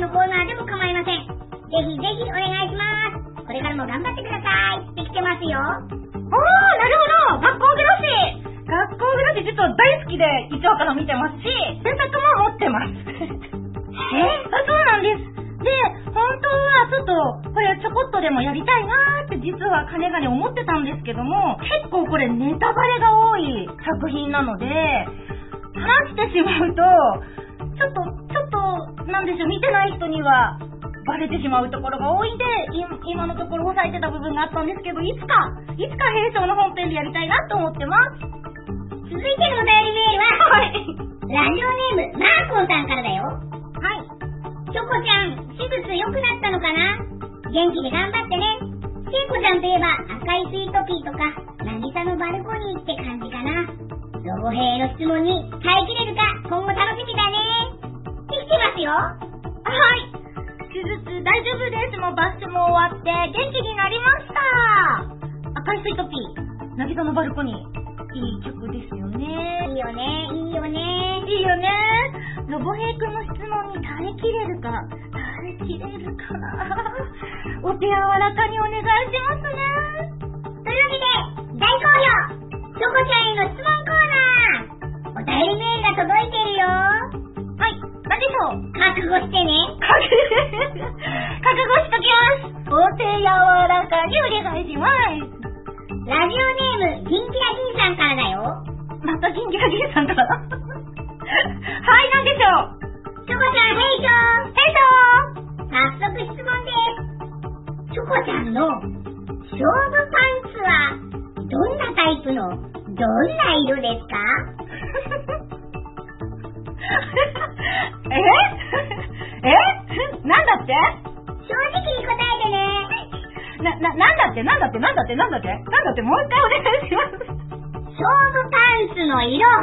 のコーナーでも構いません。ぜひぜひお願いします。これからも頑張ってください。できてますよ。おー、なるほど学校暮らし学校暮らし実は大好きで、一応から見てますし、洗濯も持ってます。え？あそうなんです。で、本当はちょっと、これちょこっとでもやりたいなーって実はかねがね思ってたんですけども、結構これネタバレが多い作品なので、話してしまうと、ちょっとなんでしょう、見てない人にはバレてしまうところが多いんで、今のところ抑えてた部分があったんですけど、いつか、いつか平昌の本編でやりたいなと思ってます。続いてのお便りメールは、はい、ラジオネーム、マーコンさんからだよ。はい。チョコちゃん、手術良くなったのかな？元気で頑張ってね。聖子ちゃんといえば赤いスイートピーとか、渚のバルコニーって感じかな。ロゴ兵の質問に耐えきれるか、今後楽しみだね。きますよ。はい。手術大丈夫です。もうバスュも終わって元気になりました。赤いスイートピー。なぎさのバルコニー。いい曲ですよね。いいよね。いいよね。いいよね。ロボヘイ君の質問に耐えきれるか。耐えきれるかな。お手柔らかにお願いしますね。というわけで、大好評チョコちゃんへの質問コーナーお便りメールが届いてるよはいでしょ。覚悟してね。覚悟しときます。お手柔らかにお願いします。ラジオネーム、キンキラキンさんからだよ。またキンキラキンさんからはい、なんでしょう。チョコちゃん、ヘイトヘイト早速質問です。チョコちゃんの勝負パンツはどんなタイプのどんな色ですか え？え？えなんだって？正直に答えてね。な、な、なんだって？なんだって？なんだって？なんだって？なんだって？もう一回お願いします。勝負パンツの色は？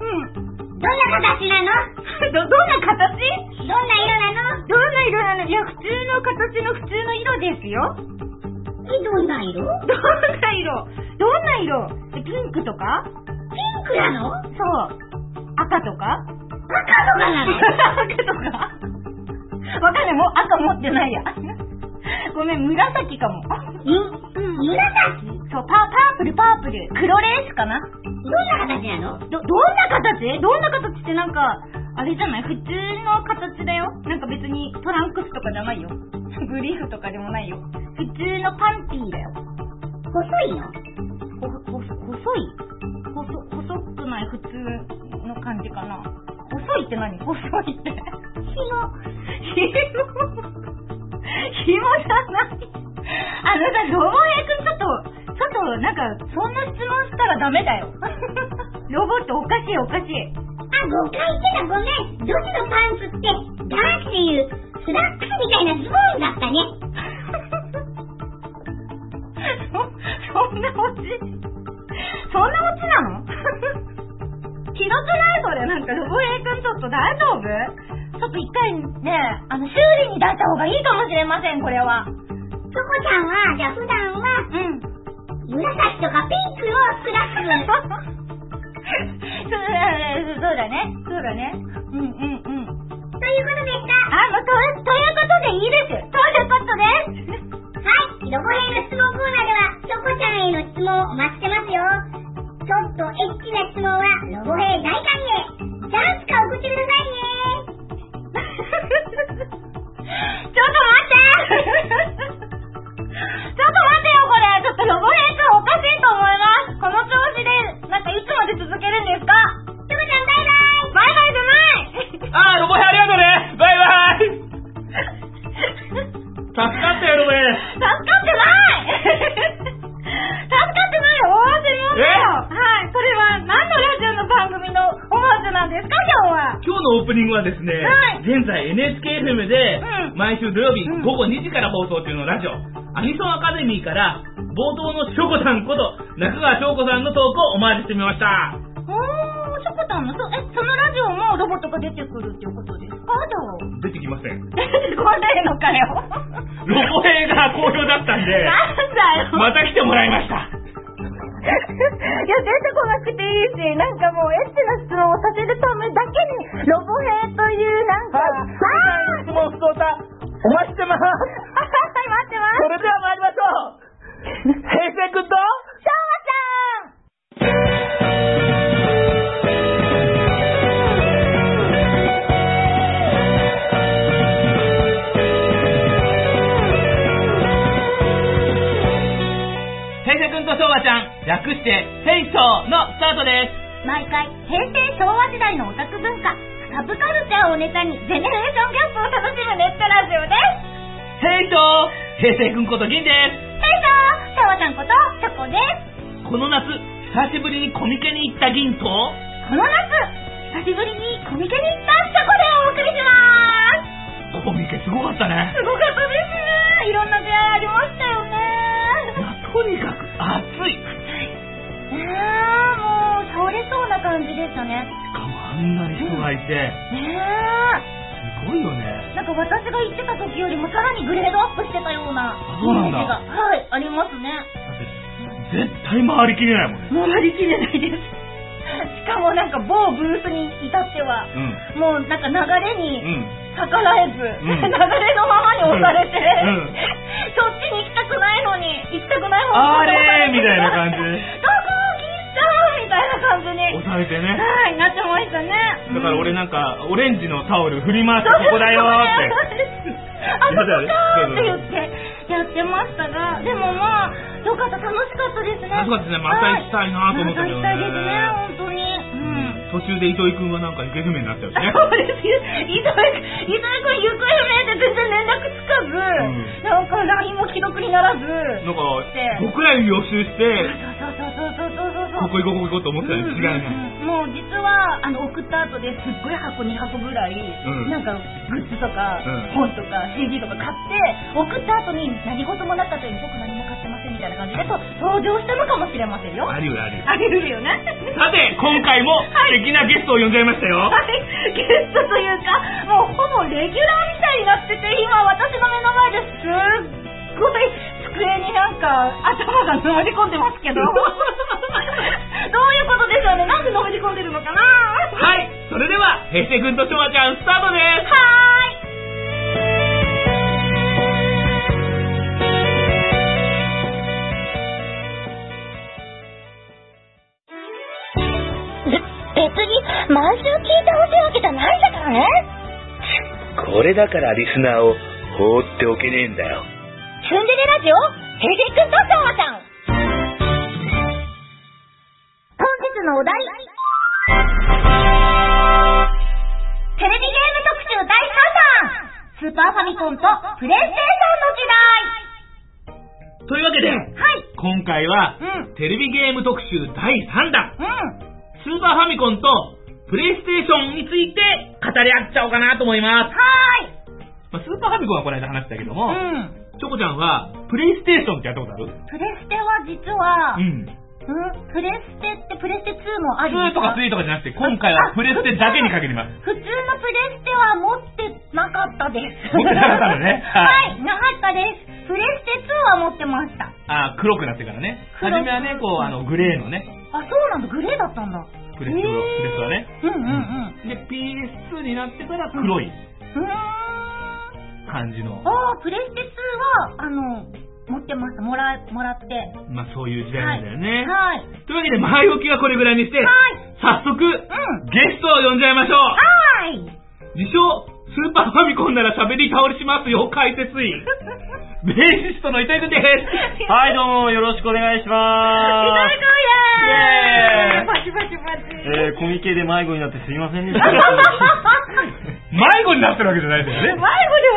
うん。どんな形なの？ど、どんな形？どんな色なの？どんな色なの？いや、普通の形の普通の色ですよ。え、どんな色？どんな色？どんな色？え、ピンクとか？ピンクなの？そう。赤とか？赤とかなの？赤とか？わかんない、もう赤持ってないや。ごめん、紫かも。うん、紫？そう、パ、パープル、パープル。黒レースかな？どんな形なの？ど、どんな形？どんな形ってなんか、あれじゃない？普通の形だよ。なんか別にトランクスとかじゃないよ。ブリーフとかでもないよ。普通のパンティーだよ。細いの？ほ、ほ、細い？細、細くない？普通。の感じかな。細いって何？細いって。紐。紐。紐じゃない。あのさ、ロボヘイ君ちょっと、ちょっとなんか、そんな質問したらダメだよ。ロボットおかしいおかしい。あ、誤解してた、ごめん。女子のパンツって、男子でいう、スラックスみたいなズボンだったね。そ、そんなオチ？そんなオチなの？ひどくないそれ。なんか、ロボヘイ君ちょっと大丈夫？ちょっと一回ね、あの、修理に出した方がいいかもしれません、これは。チョコちゃんは、じゃあ普段は、うん。紫とかピンクのスラス。そうだそうだね。そうだね。うんうんうん。ということでした。あ、もう、と、ということでいいです。ということです。はい、ロボヘイの質問コーナーでは、チョコちゃんへの質問をお待ちしてますよ。ちょっとエッチな質問は、ロボヘイ大歓迎。チャンスか送ってくださいね。ちょっと待って ちょっと待ってよ、これ。ちょっとロボヘイ君おかしいと思います。この調子で、なんかいつまで続けるんですか？チョコちゃんバイバイ。バイバイじゃないあー、ロボヘイありがとうねバイバイ 助かったよ、ロボヘイ助かってないってないよ。終わってみますよはい。それは何のラジオの番組のオマージュなんですか？今日は。今日のオープニングはですね、はい。現在 NHKFM でうん。毎週土曜日うん。午後2時から放送中のラジオ、アニソンアカデミーから冒頭のしょこさんこと中川翔子さんのトークをオマージュしてみました。おー、しょこたんの、そ、え、そのラジオもロボットが出てくるっていうことですか？じゃあ。出てきません。出てこないのかよ。ロボヘイが好評だったんで、なんだよ。また来てもらいました。いや、出てこなくていいし、なんかもうエッチな質問をさせるためだけに、ロボ兵という、なんか、あー質問不当さ、お待ちしてます。はい、待ってます。それでは参りましょう。平成君と、しょうまちゃんちゃん、略して、ヘイソーのスタートです。毎回、平成昭和時代のオタク文化、サブカルチャーをネタに、ジェネレーションギャップを楽しむネットラジオです。ヘイソー平成君こと銀です。ヘイトーしょうまちゃんこと、チョコです。この夏、久しぶりにコミケに行った銀と、この夏、久しぶりにコミケに行ったチョコでお送りします。コミケすごかったね。すごかったですね。いろんな出会いありましたよね。とにかく暑い。しねえ、もう、倒れそうな感じでしたね。かもあんなに人がいて、ねすごいよね。え。なんか私が言ってた時よりもさらにグレードアップしてたようなイメージが、はい、ありますね。だって、絶対回りきれないもんね。回りきれないです。しかもなんか某ブースに至っては、うん。もうなんか流れうにん。逆らえず、ん。流れのままに押されて、うん。そっちに行きたくないのに、行きたくない方あれに押されてみたいな感じ。でどみたいな感じに。押されてね。はい、なってましたね。だから俺んなんか、オレンジのタオル振り回してここだよーって。あ、そこかーって言ってやってましたが、でもまあ、よかった、楽しかったですね。楽しかったですねまた行きたいなと思ったけどねまた行きたいですね、本当に。うん。途中で糸井くんはなんか行方不明になっちゃうしね。そうですよ。糸井くん、糸井くん行方不明で全然連絡つかず、んなんか LINE も既読にならず、なんかで、僕らに予習して、そうそうそうそうそうそう。ここ行こう、ここ行こうと思ってたに違いな。んもう実はあの送った後ですっごい箱2箱ぐらい、ん。なんかグッズとか、うん。本とか CD とか買って送った後に何事もなかったように僕何も買ってませんみたいな感じでと登場したのかもしれませんよ。ありよありよ。あり得るよね。さて、今回も素敵なゲストを呼んじゃいましたよ。はい。ゲストというかもうほぼレギュラーみたいになってて今私の目の前ですっごい机になんか頭がのめり込んでますけど。どういうことでしょうね。なんでのめり込んでるのかな。はい。それでは平成君としょちゃんスタートです。はーい別に毎週聞いてほしいわけじゃないんだからね。これだからリスナーを放っておけねえんだよ。ツンデレラジオ、ヘイジ君としょうまさん。本日のお題。テレビゲーム特集第3弾スーパーファミコンとプレイステーションの時代というわけで、はい。今回は、うん。テレビゲーム特集第3弾、うん。スーパーファミコンとプレイステーションについて語り合っちゃおうかなと思います。はまあ、スーパーファミコンはこの間話したけども。うん。チョコちゃんは、プレイステーションってやったことある？プレステは実は、ううん、ん。プレステってプレステ2もあり2とか3とかじゃなくて、今回はプレステだけに限ります。普通のプレステは持ってなかったです。持ってなかったのね ははい、なかったです。プレステ2は持ってました。あー黒くなってからね。初めはね、こう、あの、グレーのね、あ、そうなんだ、グレーだったんだ。プレステープレステはね。うんうんうん。で、PS2 になってから黒いうーん。感じの、あー、プレステ2は、あの、持ってました。もら、もらって。まあそういう時代なんだよね。はい。というわけで、前置きはこれぐらいにして、はい。早速、うん。ゲストを呼んじゃいましょうはい。自称、スーパーファミコンなら喋り倒しますよ、解説員。ベーシストの糸井くんです。はい、どうも、よろしくお願いします。君イエーイイエーイパチパチパチ。えー、コミケで迷子になってすいませんでした。迷子になってるわけじゃないんだよね。迷子で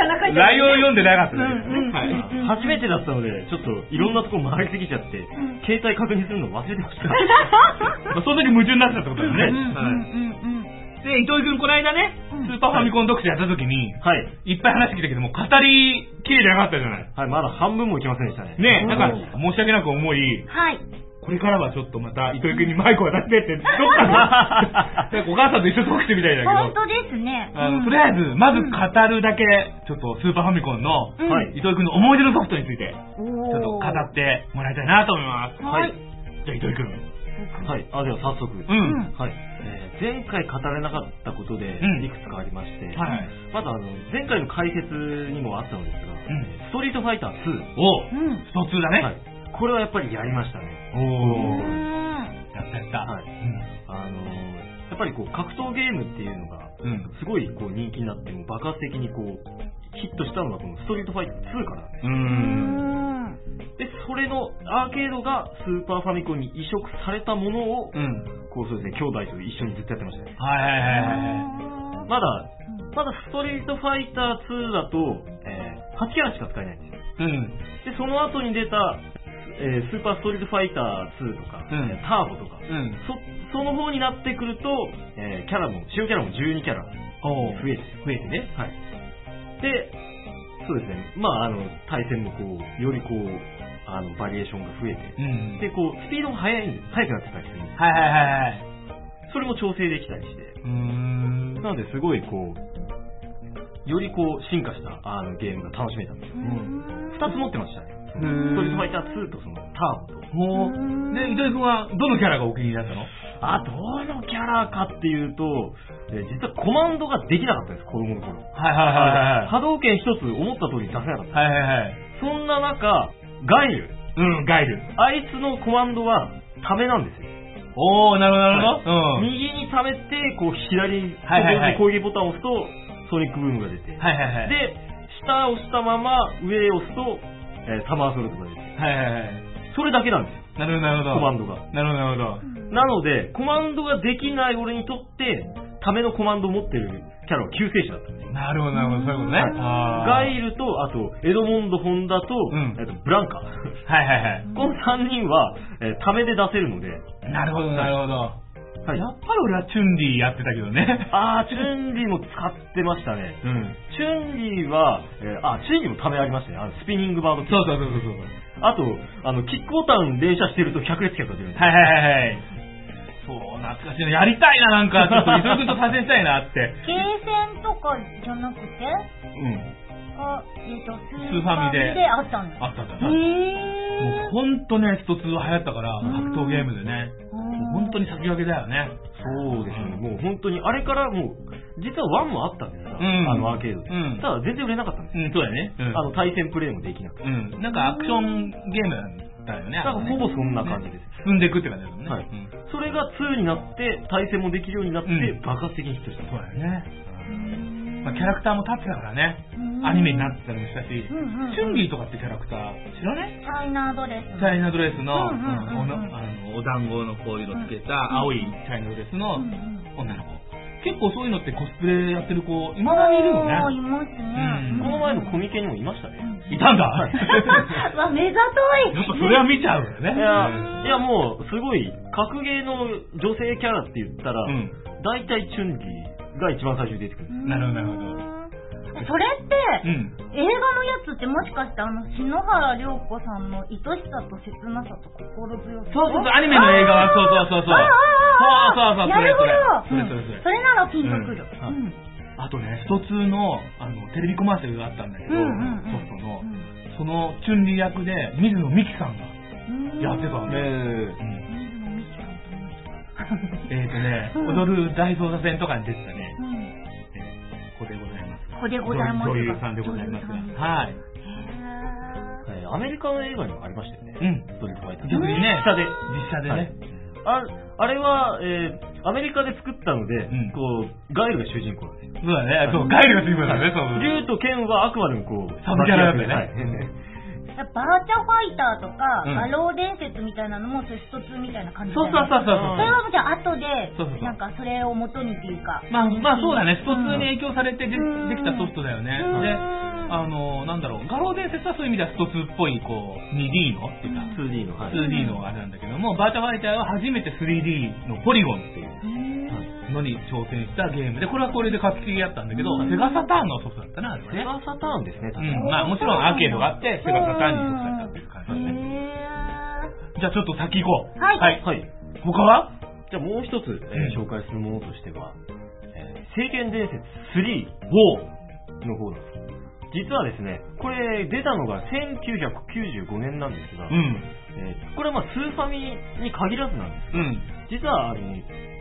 はなかった。ライオン読んでなかったですうんうんね。はい。うん初めてだったので、ちょっといろんなとこ回りすぎちゃって、ん携帯確認するの忘れてました。まあその時夢中になってたってことですね。うんうんはい。で、糸井くんこの間ね、うんスーパーファミコン読書やった時に、はい。いっぱい話聞いたけども、語りきれてなかったじゃない。はい、まだ半分もいきませんでしたね。ねえ、うんなんか、申し訳なく思い、はい。これからはちょっとまた、糸井くんにマイクを出してって、どっかで、お母さんと一緒にトークしてみたいんだけど、本当ですね。あの、うんとりあえず、まず語るだけ、ちょっとスーパーファミコンの、うんはい糸井くんの思い出のソフトについて、おちょっと語ってもらいたいなと思います。はい。じゃあ、糸井くん。はい。あ、では早速。うん。はい。えー前回語れなかったことでうん、いくつかありまして、はい。まずあの、前回の解説にもあったのですが、うんストリートファイター2。おうん。スト2だね。はい。これはやっぱりやりましたね。おうー。ん。やったやった。はいあのーやっぱりこう格闘ゲームっていうのが、うん。うん。すごいこう人気になっても爆発的にこう、ヒットしたのがこのストリートファイター2からなんでそれのアーケードがスーパーファミコンに移植されたものを、うん。こうそうですね、兄弟と一緒にずっとやってましたね。はいはいはいはい。まだ、まだストリートファイター2だと、えー8キャラしか使えないんですよ。うん。で、その後に出た、えースーパーストリートファイター2とか、うんえーターボとか、うん。そ、その方になってくると、えーキャラも、主要キャラも12キャラ増えて、増えてね。はい。で、そうですね。まあ、あの、対戦もこう、よりこう、あの、バリエーションが増えて、うん。で、こう、スピードも速い速くなってたりするんで、はいはいはいはい。それも調整できたりして、うーん。なので、すごいこう、よりこう、進化したあのゲームが楽しめたんですよ。二つ持ってましたね。ストリートファイター2とそのターボと。ほう。で、糸井くんはどのキャラがお気に入りだったの？あ、どのキャラかっていうと、えー実はコマンドができなかったんです、子供の頃。はいはい波動拳一つ思った通りに出せなかった。はいはい。はいはいはい。そんな中、ガイル。うん、ガイル。あいつのコマンドは、ためなんですよ。おー、なるほどなるほど。うん。右にためて、こう、左に、はいはいはい攻撃ボタンを押すと、ソニックブームが出て。はいはいはい。で、下を押したまま、上を押すと、えーサマーソルトが出て。はいはいはい。それだけなんですよ、なるほどなるほど。コマンドが。なるほどなるほど。なので、コマンドができない俺にとって、ためのコマンドを持ってるキャラは救世主だったんですよ。なるほどなるほど。そういうことね。ガイルと、あと、エドモンド・ホンダと、んえっとブランカ。はいはいはい。この3人は、えーためで出せるので、なるほどなるほど。はいやっぱり俺はチュンリーやってたけどね。あー、チュンリーも使ってましたね。うん。チュンリーは、えーあ、チュンリーもためありましたね。あのスピニングバードキックそうそうそうそうそう。あと、あの、キックボタン連射してると100列脚が出るんですよはいはいはいはい。そう、懐かしいの。やりたいな、なんか。ちょっと、磯井君と対戦したいなって。ゲーセンとかじゃなくて、うん。あ、えっと、スーファミでであったんだ。あったあったあった。へもうー。ほんとね、スト2は流行ったから、うん格闘ゲームでね。もう本当に先駆けだよね。そうですね。もう本当に、あれからもう、実は1もあったんですよ、んあのアーケードで。うんただ全然売れなかったんですよ。うん、そうだよね。うんあの、対戦プレイもできなくて。うん。なんかアクションゲームたよね。なんかほぼそんな感じです。進んでいくって感じですもんね。はいうんそれが2になって、対戦もできるようになって、うん爆発的にヒットした。そうだよね。まあ、キャラクターも立ってたからね。アニメになってたりもしたし、チュンリーとかってキャラクター知らねチャイナドレス。チャイナドレスの、うんうんうんうんうんおなあのお団子のこう色つけた青いチャイナドレスの女の子。結構そういうのってコスプレやってる子、いまだにいるよあーいね。ますね。この前のコミケにもいましたね。いたんだ わ、目ざとい。やっぱそれは見ちゃうよね。いや、いやもう、すごい、格ゲーの女性キャラって言ったら、うん大体チュンリーが一番最初に出てくる。なるほどなるほどそれって、うん。映画のやつってもしかしてあの篠原涼子さんの愛しさと切なさと心強さ？そうそうそう、アニメの映画はそうそうそうそう。そうそうそう、なるほどそれそれ。それそれそれならピンとくる。うんうんあとね、スト2のあのテレビコマーシャルがあったんだけど、うんうんうんソフトの、そのチュンリー役で水野美紀さんがうんやってたん水野美紀さんと思ってえーとね、うん踊る大捜査線とかに出てたね、ございます。ここでございます女優さんでございます。はい。えアメリカの映画にもありましたよね。うん。ストリファイター。逆にね、実写で。実写でね。ああれは、えーアメリカで作ったので、んこう、ガイルが主人公なんですよ。そうだね、そう、ガイルがついてたね、そう。竜と剣はあくまでもこう、サブキャラだったよねはいバーチャファイターとか、うん。アロー伝説みたいなのも、そういう一つみたいな感じそうそうそうそうそれはじゃあ後でそうそうそう、なんかそれを元にっていうか。まあ、まあそうだね、ストうん。2に影響されてでうん。できたソフトだよね。うん。で、あの、なんだろう、画廊伝説はそういう意味ではスト2っぽい、こう、2D のっていうか、2D の、はい。2D のあれなんだけども、バーチャファイターは初めて 3D のポリゴンっていううんのに挑戦したゲームで、これはこれで画期的だったんだけど、うん。セガサターンのソフトだったな、あれはね。セガサターンですね、多う分ん、まあもちろんアーケードがあって、セガサターンに移されたっていう感じだね。へじゃあちょっと先行こう。はいはい。はい。他は？じゃあもう一つ、えーうん紹介するものとしては、えー聖剣伝説3おの方なんです。実はですね、これ出たのが1995年なんですが、うん。えーこれはまあスーファミに限らずなんです。うん。実はあの、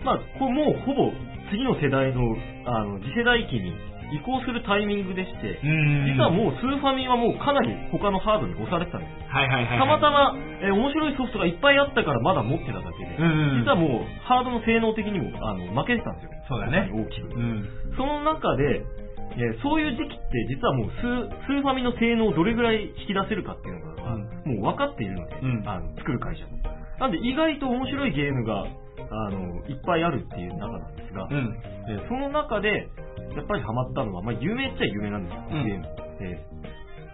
まあ、これもうほぼ次の世代のあの次世代機に移行するタイミングでして、うん。実はもうスーファミはもうかなり他のハードに押されてたんですよ。はいはいはい。たまたま、えー面白いソフトがいっぱいあったからまだ持ってただけで、実はもうハードの性能的にもあの負けてたんですよ。そうだね大きく。うん。その中で、えーそういう時期って実はもうスーファミの性能をどれぐらい引き出せるかっていうのが、うんもう分かっているので、うんあの作る会社も。なんで意外と面白いゲームがあのいっぱいあるっていう中なんですが、うん。えーその中でやっぱりハマったのは、まあ、有名っちゃ有名なんですよ、うんゲーム。えー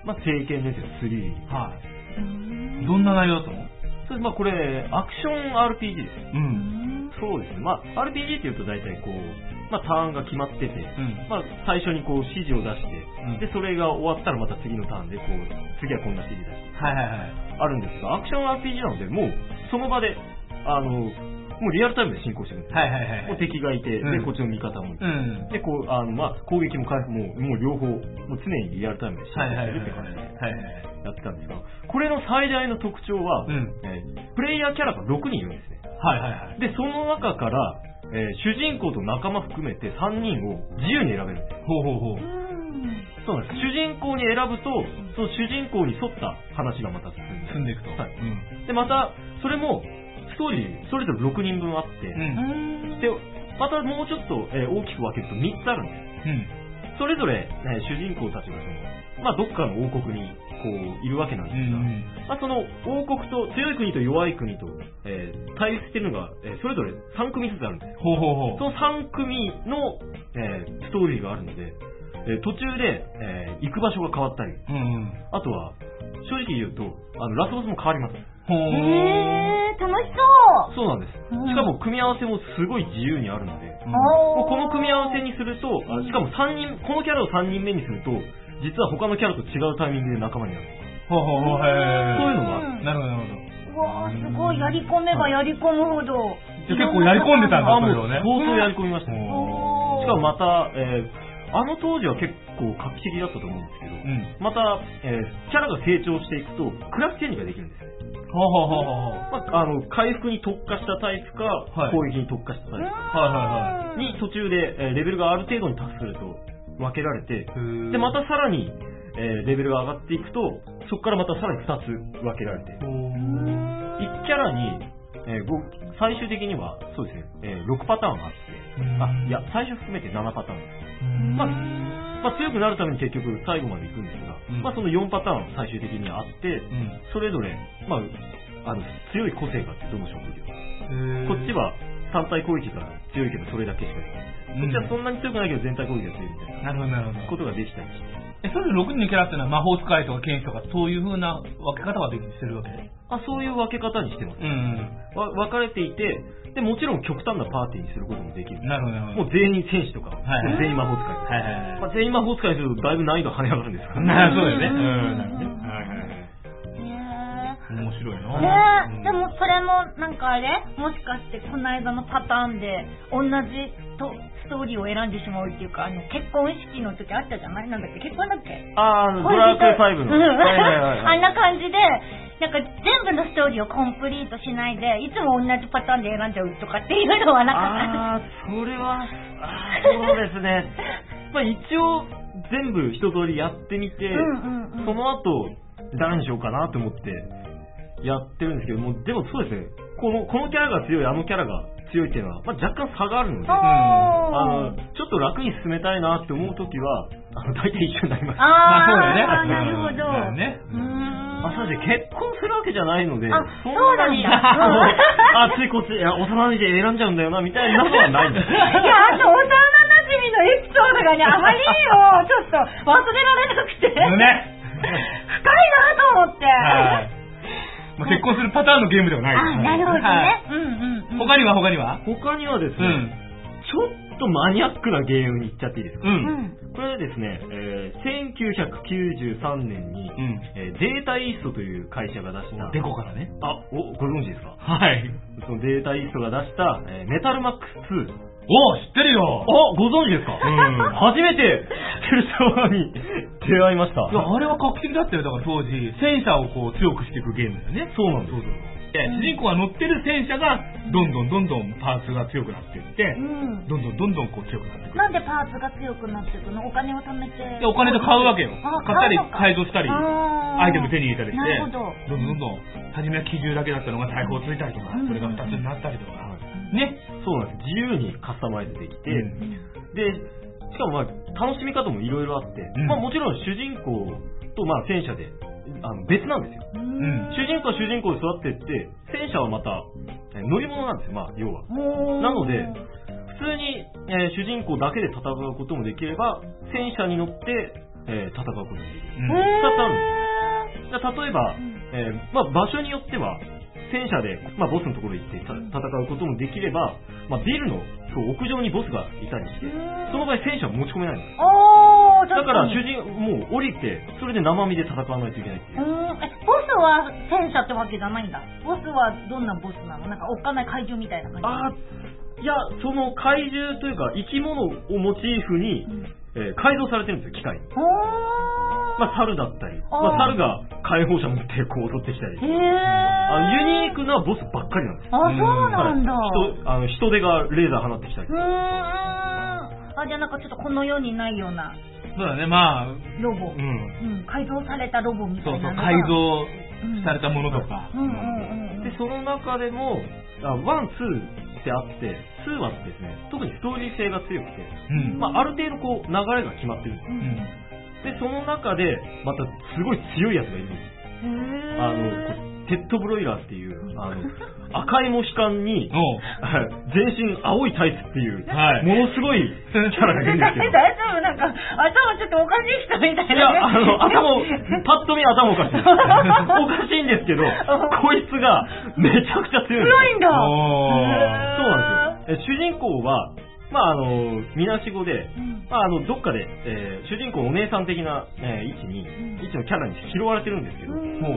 まあ、聖剣ですよ、3。はい。どんな内容だったの？それまあこれ、アクション RPG です。うん。そうですね。まあ、RPG っていうと大体こう、まあ、ターンが決まってて、うん。まあ、最初にこう指示を出して、うんで、それが終わったらまた次のターンで、こう、次はこんな指示出して、はいはいはい。あるんですが、アクション RPG なので、もう、その場で、あの、もうリアルタイムで進行してるんですよ。はいはいはい。もう敵がいて、で、うんこっちの味方もいて、うん。で、こう、あの、まあ、攻撃も回復も、もう両方、もう常にリアルタイムで進行はいはいはい。してるって感じではいはい。やってたんですが、これの最大の特徴は、うんえープレイヤーキャラが6人いるんですね。はいはいはい。で、その中から、えー主人公と仲間含めて3人を自由に選べるんですよ。ほうほうほう。そうなんです。主人公に選ぶと、その主人公に沿った話がまた進んで住んでいくと。はいうん。で、また、それも、ストーリー、それぞれ6人分あって、うん。で、またもうちょっと、えー大きく分けると3つあるんです。うん。それぞれ、えー主人公たちがその、まあ、どっかの王国に、こう、いるわけなんですが、うん。まあ、その王国と強い国と弱い国と、えー対立してるのが、えーそれぞれ3組ずつあるんですよ。ほうほうほう。その3組の、えーストーリーがあるので、えー途中で、えー行く場所が変わったり、うんうん。あとは、正直言うと、あのラスボスも変わります。へー、楽しそうそうなんです。うんしかも組み合わせもすごい自由にあるので、うんこの組み合わせにすると、あしかも3人、このキャラを3人目にすると、実は他のキャラと違うタイミングで仲間になる。ほうほうほう。へーそういうのがあるなるほどなるほど。うわー、すごい、やり込めばやり込むほど。じゃあ結構やり込んでたんだそれをね相当やり込みましたね。おしかもまた、えーあの当時は結構画期的だったと思うんですけど、うん。また、えーキャラが成長していくと、クラスチェンジができるんですよ。ほうほうほうほうほう。まあ、あの、回復に特化したタイプか、はい。攻撃に特化したタイプはいはいはい。に途中で、えーレベルがある程度に達すると分けられて、で、またさらに、えーレベルが上がっていくと、そこからまたさらに2つ分けられて、1キャラに、えーご最終的には、そうですね、えー6パターンあって、あ、いや、最初含めて7パターンです。まあ、まあ、強くなるために結局最後まで行くんですが、うんまあその4パターン最終的にあって、それぞれ、まあ、あの、強い個性があって、どの職業。こっちは単体攻撃が強いけどそれだけしかできない。こっちはそんなに強くないけど全体攻撃が強いみたいな。ことができたりして。え、それで6人のキャラっていうのは魔法使いとか剣士とかそういう風な分け方ができてるわけ？あ、そういう分け方にしてます。うん。わ分かれていて、で、もちろん極端なパーティーにすることもできる。なるほど、なるほど。もう全員戦士とか、はいはい全員魔法使い。はいはいはいまあ、全員魔法使いにするとだいぶ難易度跳ね上がるんですから、な るそうだよね。ううんん。なるほどねはいはいはい。ね面白いな。え、でもそれもなんかあれ？もしかしてこの間のパターンで同じとストーリーを選んでしまうっていうか、あの結婚式の時あったじゃない？なんだっけ？結婚だっけ？あー、ドラクエ5の。う んはいはいはいはい。あんな感じで、なんか全部のストーリーをコンプリートしないで、いつも同じパターンで選んじゃうとかっていうのはなかった。あー、それは、そうですね。まあ一応、全部一通りやってみて、うんうんうんその後、誰にしようかなと思って、やってるんですけども、でもそうですね、この、このキャラが強い、あのキャラが強いっていうのは、まあ若干差があるので、ああの、ちょっと楽に進めたいなって思うときは、あの、大体一緒になります。あまあそうだよね。なるほど。うんあ、そうですね、結婚するわけじゃないので、あそうなんだあついこっち、いや、幼馴染で選んじゃうんだよな、みたいなのはないんです。いや、あと、幼馴染みのエピソードがね、あまりにも、ちょっと忘れられなくて。ね。深いなと思って。はい。まあ結婚するパターンのゲームではないあ、なるほどはいね。うんうんうん。他には他には？他にはですね、うん。ちょっとマニアックなゲームに行っちゃっていいですか、う。うんん。これはですね、えー1993年に、うん。えーデータイーストという会社が出した、デコからね。あ、お、ご存知ですか？はい。そのデータイーストが出した、えーメタルマックス2。お知ってるよあ、ご存知ですか？うん 初めて知ってる人に 出会いました。いや、あれは画期的だったよ。だから当時、戦車をこう強くしていくゲームだよね。そうなんです。で主人公が乗ってる戦車が、どんどんどんどんパーツが強くなっていって、うん。どんどんどんどんこう強くなってくる。なんでパーツが強くなっていくの？お金を貯めて。で、お金で買うわけよ。あ買ったり買うのか改造したり、あーアイテム手に入れたりして、なるほどどんどんどんどん、初めは機銃だけだったのが大砲ついたりとか、うんそれが2つになったりとか、ね。そうなんです。自由にカスタマイズできて、うんで、しかもまあ、楽しみ方もいろいろあって、うんまあもちろん主人公とまあ戦車で、あの別なんですよ。ううんん。主人公は主人公で育ってって、戦車はまた、え乗り物なんですよ、まあ要は。なので、普通に、えー主人公だけで戦うこともできれば、戦車に乗って、えー戦うこともできる。うんへー二つあるんです。じゃあ例えば、えーまあ、場所によっては、戦車で、まあ、ボスのところに行ってた戦うこともできれば、まあ、ビルのそう屋上にボスがいたりして、その場合戦車は持ち込めないんです。だから主人。人、もう降りて、それで生身で戦わないといけないっていうう。え、ボスは戦車ってわけじゃないんだ。ボスはどんなボスなの？なんかおっかない怪獣みたいな感じ？あーいや、その怪獣というか、生き物をモチーフに、えー改造されてるんですよ、機械に。おー。まあ、猿だったり、まあ、猿が解放者持ってこう襲ってきたり。あのユニークなボスばっかりなんです。あ、そうなんだ。人あの人手がレーザー放ってきたりうーん。あ、じゃあなんかちょっとこの世にないようなそうだね、まあ、ロボ。う。うんん。改造されたロボみたそうそう、いなのが。改造されたものとか。うんうんうんうん。で、その中でも、あワン、ツーってあって、ツーはですね、特にストーリー性が強くて、うん。まあ、ある程度こう、流れが決まってるんですう。うんん。で、その中で、またすごい強いやつがいるんです。あの、テッドブロイラーっていう、あの、赤いモヒカンに、全身青いタイツっていう、はいものすごいキャラがいるんですけど。大丈夫？なんか、頭ちょっとおかしい人みたいな、ね。いや、あの、頭を、パッと見頭おかしいです。おかしいんですけど、こいつがめちゃくちゃ強いんですよ。強いんだ。そうなんですよ。え主人公は、まああの、みなしごで、うん。まああの、どっかで、えー主人公のお姉さん的な、えー位置に、ん。位置のキャラに拾われてるんですけど、うん。も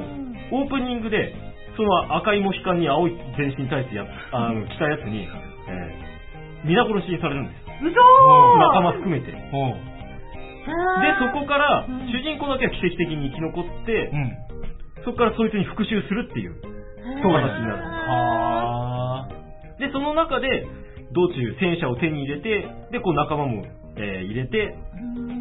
う、オープニングで、その赤いモヒカンに青い全身タイツや、あの、着たやつに、えー皆殺しにされるんです。嘘仲間含めて。で、そこからうん、主人公だけは奇跡的に生き残って、うん。そこからそいつに復讐するっていう、そう話になる。はで、その中で、道中戦車を手に入れて、で、こう仲間も、えー入れて、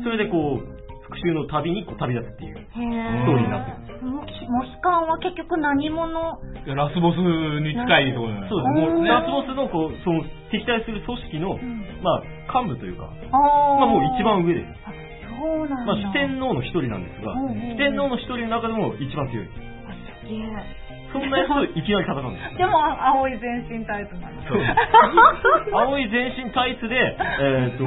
それでこう、復州の旅にこう旅立つっていうへストーリーになってるんです。モヒモヒカンは結局何者？ラスボスに近いところだね。そうです。ラスボスのこう、その、敵対する組織の、んまあ、幹部というか、あまあもう一番上です。あそうなんだ。まあ、四天王の一人なんですが、うんうんうん四天王の一人の中でも一番強い。あすげえそんなやつといきなり戦うんですよ。でも、青い全身タイプなんだ。そう青い全身タイツで、えっ、と、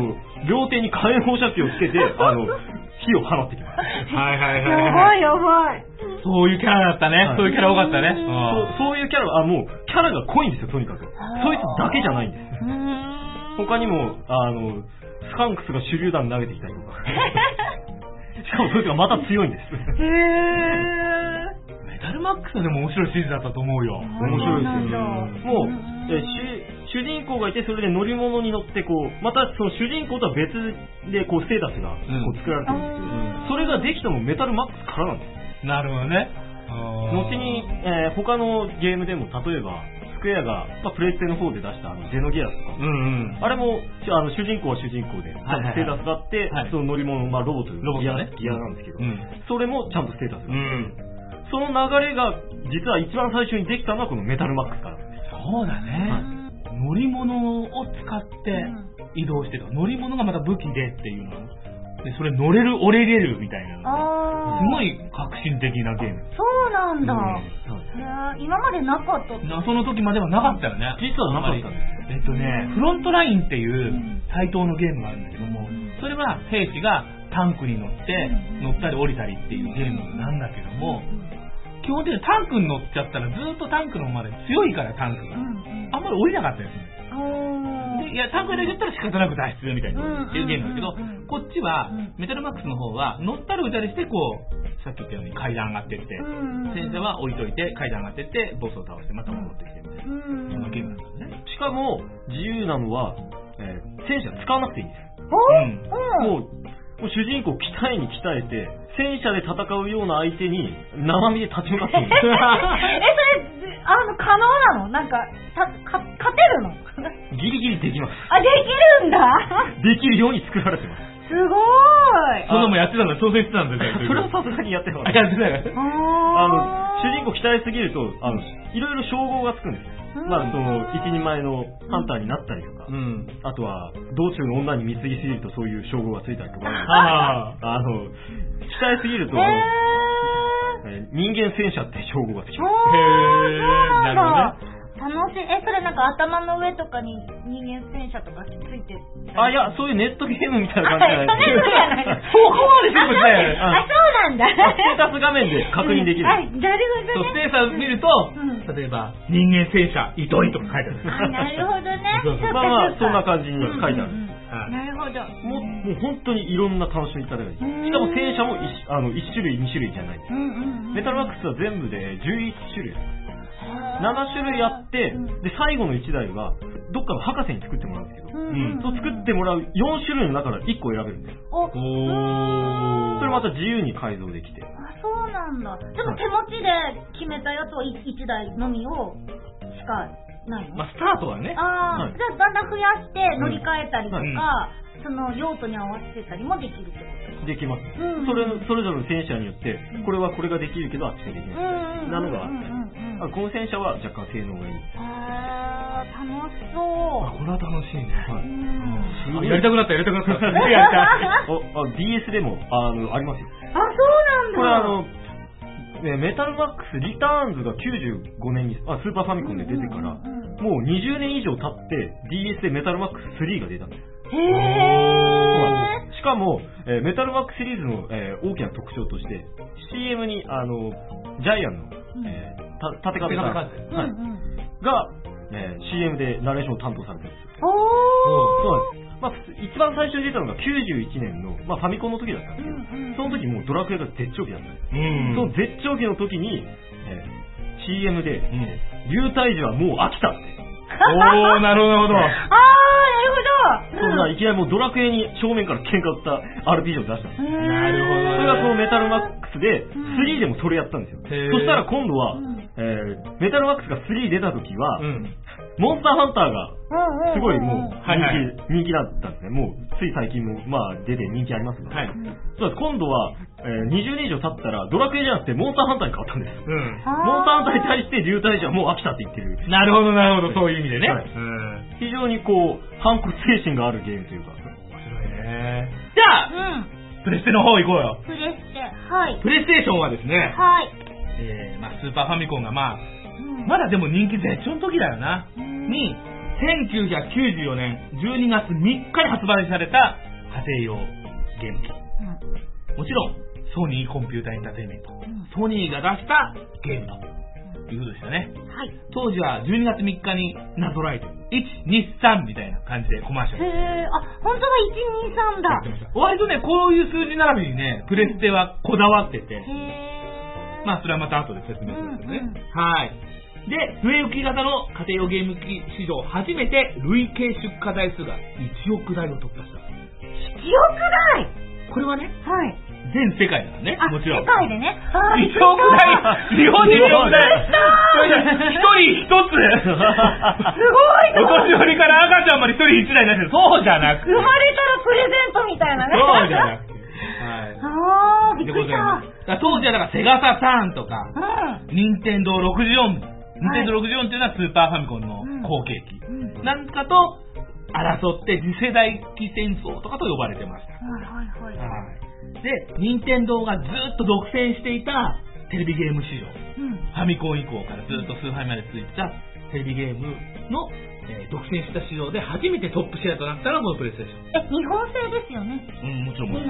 両手に火炎放射器をつけて、あの、火を放ってきます。はいはいはいやはい。ばいやばい。そういうキャラだったね。はいそういうキャラ多かったね。うんそうそういうキャラ、あ、もう、キャラが濃いんですよ、とにかく。そいつだけじゃないんです。うーん。他にも、あの、スカンクスが手榴弾投げてきたりとか。しかもそいつがまた強いんです。へー。メタルマックスはでも面白いシリーズだったと思うよ。面白いですよもう、え主主人公がいて、それで乗り物に乗って、こう、またその主人公とは別で、こう、ステータスがこう作られてるんですけど、うんそれができたのもメタルマックスからなんです。なるほどね。後に、えー他のゲームでも、例えば、スクエアが、まあ、プレイステの方で出したあのゼノギアスとか、うんうん。あれも、しあの主人公は主人公で、ちゃんとステータスがあって、はい。その乗り物、まあ、ロボというギアロボットね。ギアなんですけど、うん。それもちゃんとステータスがあって、うん。その流れが、実は一番最初にできたのはこのメタルマックスからなんです。そうだね。乗り物を使って移動してた。乗り物がまた武器でっていうの。で、それ乗れる、折れれるみたいなすごい革新的なゲーム。そうなんだ。そうですへー今までなかったその時まではなかったよね。実はなかったんですえっとね、フロントラインっていううん対等のゲームがあるんだけども、それは兵士がタンクに乗ってうん乗ったり降りたりっていうゲームなんだけども、基本的にタンクに乗っちゃったらずっとタンクのまで強いからタンクが。あんまり降りなかったりするのでいや、タンクで言ったら仕方なく脱出みたいなっていうゲームなんだけどうんうんうん、こっちはうん、メタルマックスの方は、乗ったり降りたりして、こう、さっき言ったように階段上がってって、戦車は置いといて、階段上がってって、ボスを倒して、また戻ってきてみたいな、そんなゲームなんですね。しかも、自由なのは、えー戦車使わなくていいんです。うん。もう、もう主人公を鍛えに鍛えて、戦車で戦うような相手に生身で立ち向かっていいんです。え、それ、あの、可能なの？なんか、た、か、勝てるの？ギリギリできます。あ、できるんだ できるように作られてます。すごーいそんなもんやってたんだ、挑戦してたんだよ、それはさすがにやってなかあ、った。やってたよ。あの、あ主人公鍛えすぎると、あの、いろいろ称号がつくんですまあ、その、一人前のハンターになったりとか、うん。あとは、道中の女に貢ぎすぎるとそういう称号がついたりとか、ああの、鍛えすぎると、人間戦車って称号がつきます。へーなんだ。な楽しい。え、それなんか頭の上とかに人間戦車とかついてあ、いや、そういうネットゲームみたいな感じじゃないあそうじゃないそこまで全部だよね。あ、そうなんだ。ステータス画面で確認できる。あ、なるほどね。ステータス見ると、うん例えば、人間戦車、糸井とか書いてある。あ、なるほどね。そうそうまあまあ、そんな感じに書いてある。うんうんうんなるほど。もう、もう本当にいろんな楽しみ方がで。しかも戦車も一あの1種類、2種類じゃない。うんうんうんメタルマックスは全部で11種類。7種類あって、で、最後の1台は、どっかの博士に作ってもらうんですけど、うんそう作ってもらう4種類の中から1個選べるんです。お、それまた自由に改造できて。あ、そうなんだ。でも手持ちで決めたやつを1台のみをしかないの？まあ、スタートはね。ああ、はい。じゃあだんだん増やして乗り換えたりとか、うん。その用途に合わせたりもできるってこできます。うんそれの、それぞれの戦車によって、これはこれができるけど、あっちができと。ない。なのがあってうんうんうんうんあこの戦車は若干性能がいい。あー楽しそあ、う。これは楽しいね。はいうんあやりたくなった、やりたくなった。やりた あ DS でもあのありますよ。あ、そうなんだ。これあの、ね、メタルマックスリターンズが95年にあスーパーファミコンで出てから、うんうんうんもう20年以上経って DS でメタルマックス3が出たんです。へー。しかも、えーメタルマックスシリーズの、えー大きな特徴として、CM にあのジャイアンの、うんえーた縦壁縦さんはいうんが、えー CM でナレーションを担当されてるんですよ。おそうなんです。まあ、一番最初に出たのが91年の、まあ、ファミコンの時だったんですその時もうドラクエが絶頂期だったんです。うん。その絶頂期の時に、えー CM で、うん流体児はもう飽きたって。おー、なるほど、なるほど。あー、なるほど。そんないきなりもうドラクエに正面から喧嘩売った RPG を出したんです。なるほどそれがそのメタルマックスで、うん3でもそれやったんですよ。そしたら今度はうん、えーメタルマックスが3出た時は、うん。モンスターハンターが、すごいもう人気、はいはい人気だったんですね。もう、つい最近も、まあ、出て人気ありますが。はい。そうです。今度は、えー20年以上経ったら、ドラクエじゃなくて、モンスターハンターに変わったんです。うん。モンスターハンターに対して、竜大じゃもう飽きたって言ってる。なるほど、なるほど、そういう意味でね。はいうん。非常にこう、反骨精神があるゲームというか。面白いね。じゃあ、うん。プレステの方行こうよ。プレステ。はい。プレイステーションはですね、はい。えー、まあ、スーパーファミコンがまあ、うんまだでも人気絶頂の時だよな。うんに、1994年12月3日に発売された家庭用ゲーム機。もちろん、ソニーコンピューターエンターテインメント。んソニーが出したゲームということでしたね。はい。当時は12月3日になぞらえて、1、2、3みたいな感じでコマーシャルへえ、あ、本当だ、123だ。割とね、こういう数字並びにね、プレステはこだわってて、へえ。まあそれはまた後で説明しますけどね。うんうんはい。で、据え置き型の家庭用ゲーム機史上初めて累計出荷台数が1億台を突破した。1億台これはね、はい。全世界だからねあ、、もちろん。世界でね。あ1億台日本に1億台一人一つすごいなお年寄りから赤ちゃんまで一人一台になってる。そうじゃなくて。生まれたらプレゼントみたいなね。そうじゃなくて。はい。あー、びっくりした。当時はだからセガサターンとか、うん。任天堂64、任天堂64っていうのはスーパーファミコンの後継機。うん。なんかと争って次世代機戦争とかと呼ばれてました。はいはいはい。はい。で、任天堂がずっと独占していたテレビゲーム市場。うん。ファミコン以降からずっとスーファミまで続いてたテレビゲームの、えー独占した市場で初めてトップシェアとなったのがこのプレイステーション。え、日本製ですよね。うん、もちろん日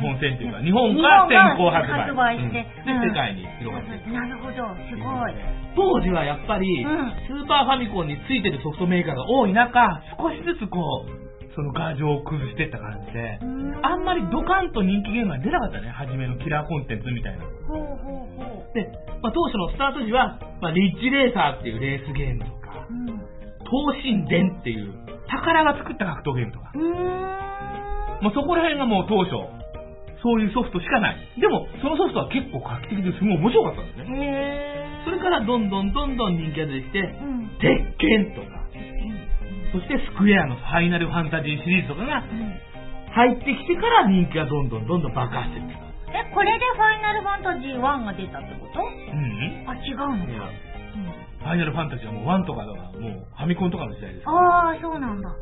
本戦っていうか、日本が先行発売。発売してうんうんで、世界に広がって。なるほど、すごい。当時はやっぱり、うんスーパーファミコンについてるソフトメーカーが多い中、少しずつこう、その画像を崩していった感じで、あんまりドカンと人気ゲームが出なかったね、初めのキラーコンテンツみたいな。ほうほうほう。で、まあ、当初のスタート時は、まあ、リッチレーサーっていうレースゲームとか、うん。東神伝っていう宝が作った格闘ゲームとか。まあ、そこら辺がもう当初、そういうソフトしかない。でも、そのソフトは結構画期的ですごい面白かったんですね。へそれからどんどんどんどん人気が出てきて、ー。うん。鉄拳とか、そしてスクエアのファイナルファンタジーシリーズとかが入ってきてから人気がどんどんどんどん爆発していった。え、これでファイナルファンタジー1が出たってこと？うんあ、違うのか。ファイナルファンタジーはもう1とかだから、もうファミコンとかの時代ですから。ああ、そうなんだ。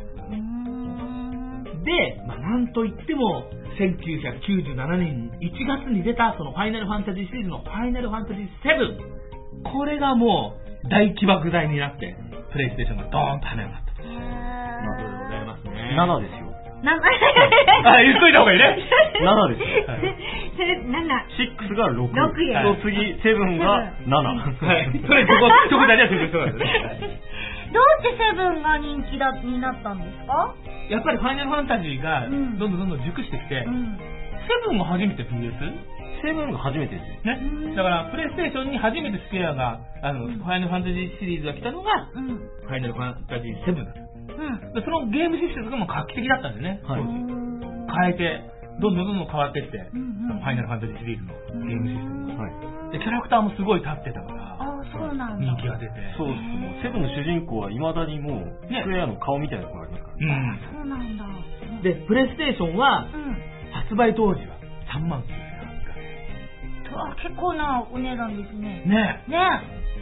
で、まあ、なんといっても、1997年1月に出た、そのファイナルファンタジーシリーズのファイナルファンタジー7。これがもう、大起爆剤になって、プレイステーションがドーンと跳ね上がったと。へまあ、そうでございますね。7ですよ。な あ、言っといた方がいいね。7ですよ。はいそれ、なんだ。6が6。六やと次、7が7。はい。それ、ここ、直大では説明してますね。どうしてセブンが人気だになったんですか？やっぱりファイナルファンタジーが、どうんんどんどんどん熟してきて、うん。セブンが初めて PS? 7が初めてですよ。ねうん。だから、プレイステーションに初めてスクエアが、あの、ファイナルファンタジーシリーズが来たのが、うん。ファイナルファンタジー7だった。うん。でそのゲームシステムがもう画期的だったんでね。はい変えて、どんどんどんどん変わっていって、うんうんファイナルファンタジーシリーズのゲームシステムが。はい。で、キャラクターもすごい立ってたから、ああ、そうなんだ。人気が出て。そうですね。セブンの主人公は未だにもう、ねスクエアの顔みたいなところありますから。うん。そうなんだ。で、プレイステーションは、うん。発売当時は3万9800とあ結構なお値段ですね。円。ねね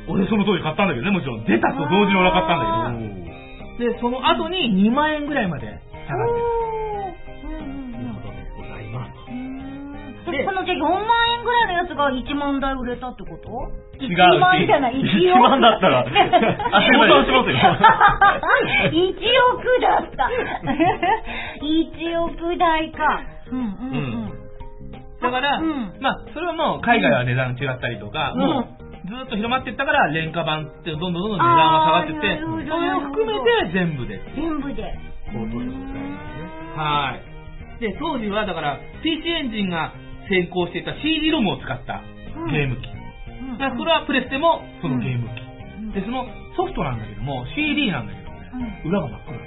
え。俺その当時買ったんだけどね、もちろん。出たと同時に俺は買ったあんだけど。で、その後に2万円ぐらいまで下がってる。でこのじゃあ4万円ぐらいのやつが1万台売れたってこと？違う1万じゃない、1 1億。万だったら あ相談しますよ1億だった。1億台か。うんうんうん。だから、うんまあ、それはもう海外は値段違ったりとか、うんもうずっと広まっていったから、廉価版ってどんどんどんどん値段は下がってって、それを含めて全部で全部で。高騰でございますね。はい。で、当時はだから、PC エンジンが先行していた CD ロムを使ったゲーム機。うんだからそれはプレステもそのゲーム機。うんで、そのソフトなんだけども、CD なんだけどもね、裏が真っ黒。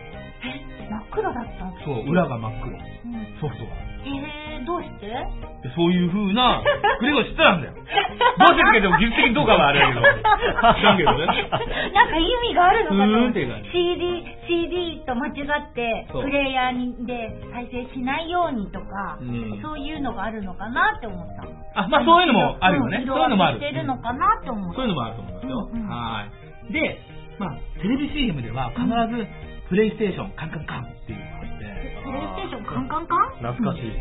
真っ黒だったそう、裏が真っ黒。うんソフトが。えー、どうして？でそういう風な作りをしてたんだよ。どうしてるけど、技術的にどうかはあれだけど。知らんけどね。なんか意味があるのかと思って CD、CD と間違ってプレイヤーにで再生しないようにとか、うんそういうのがあるのかなって思ったの。あ、まあそういうのもあるよね。んそういうのもある。してるのかなって思った。そういうのもあると思いますよ。うんうんはい。で、まあ、テレビ CM では必ず、プレイステーションカンカンカンっていうプレイステーションカンカンカン懐かしい。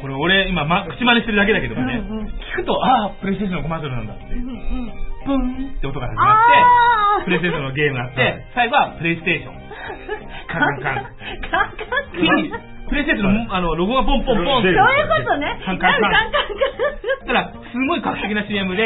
これ俺今、ま、口真似してるだけだけどもね、うんうん聞くと、ああ、プレイステーションのコマーシャルなんだってう、んうん。プンって音が始まあって、ー。プレイステーションのゲームがあって、最後はプレイステーション。カンカンカン。カンカンプレイステーションのあのロゴがポンポンポンって。そういうことね。カンカンカン。なんカンカンだから、すごい画期的な CM で、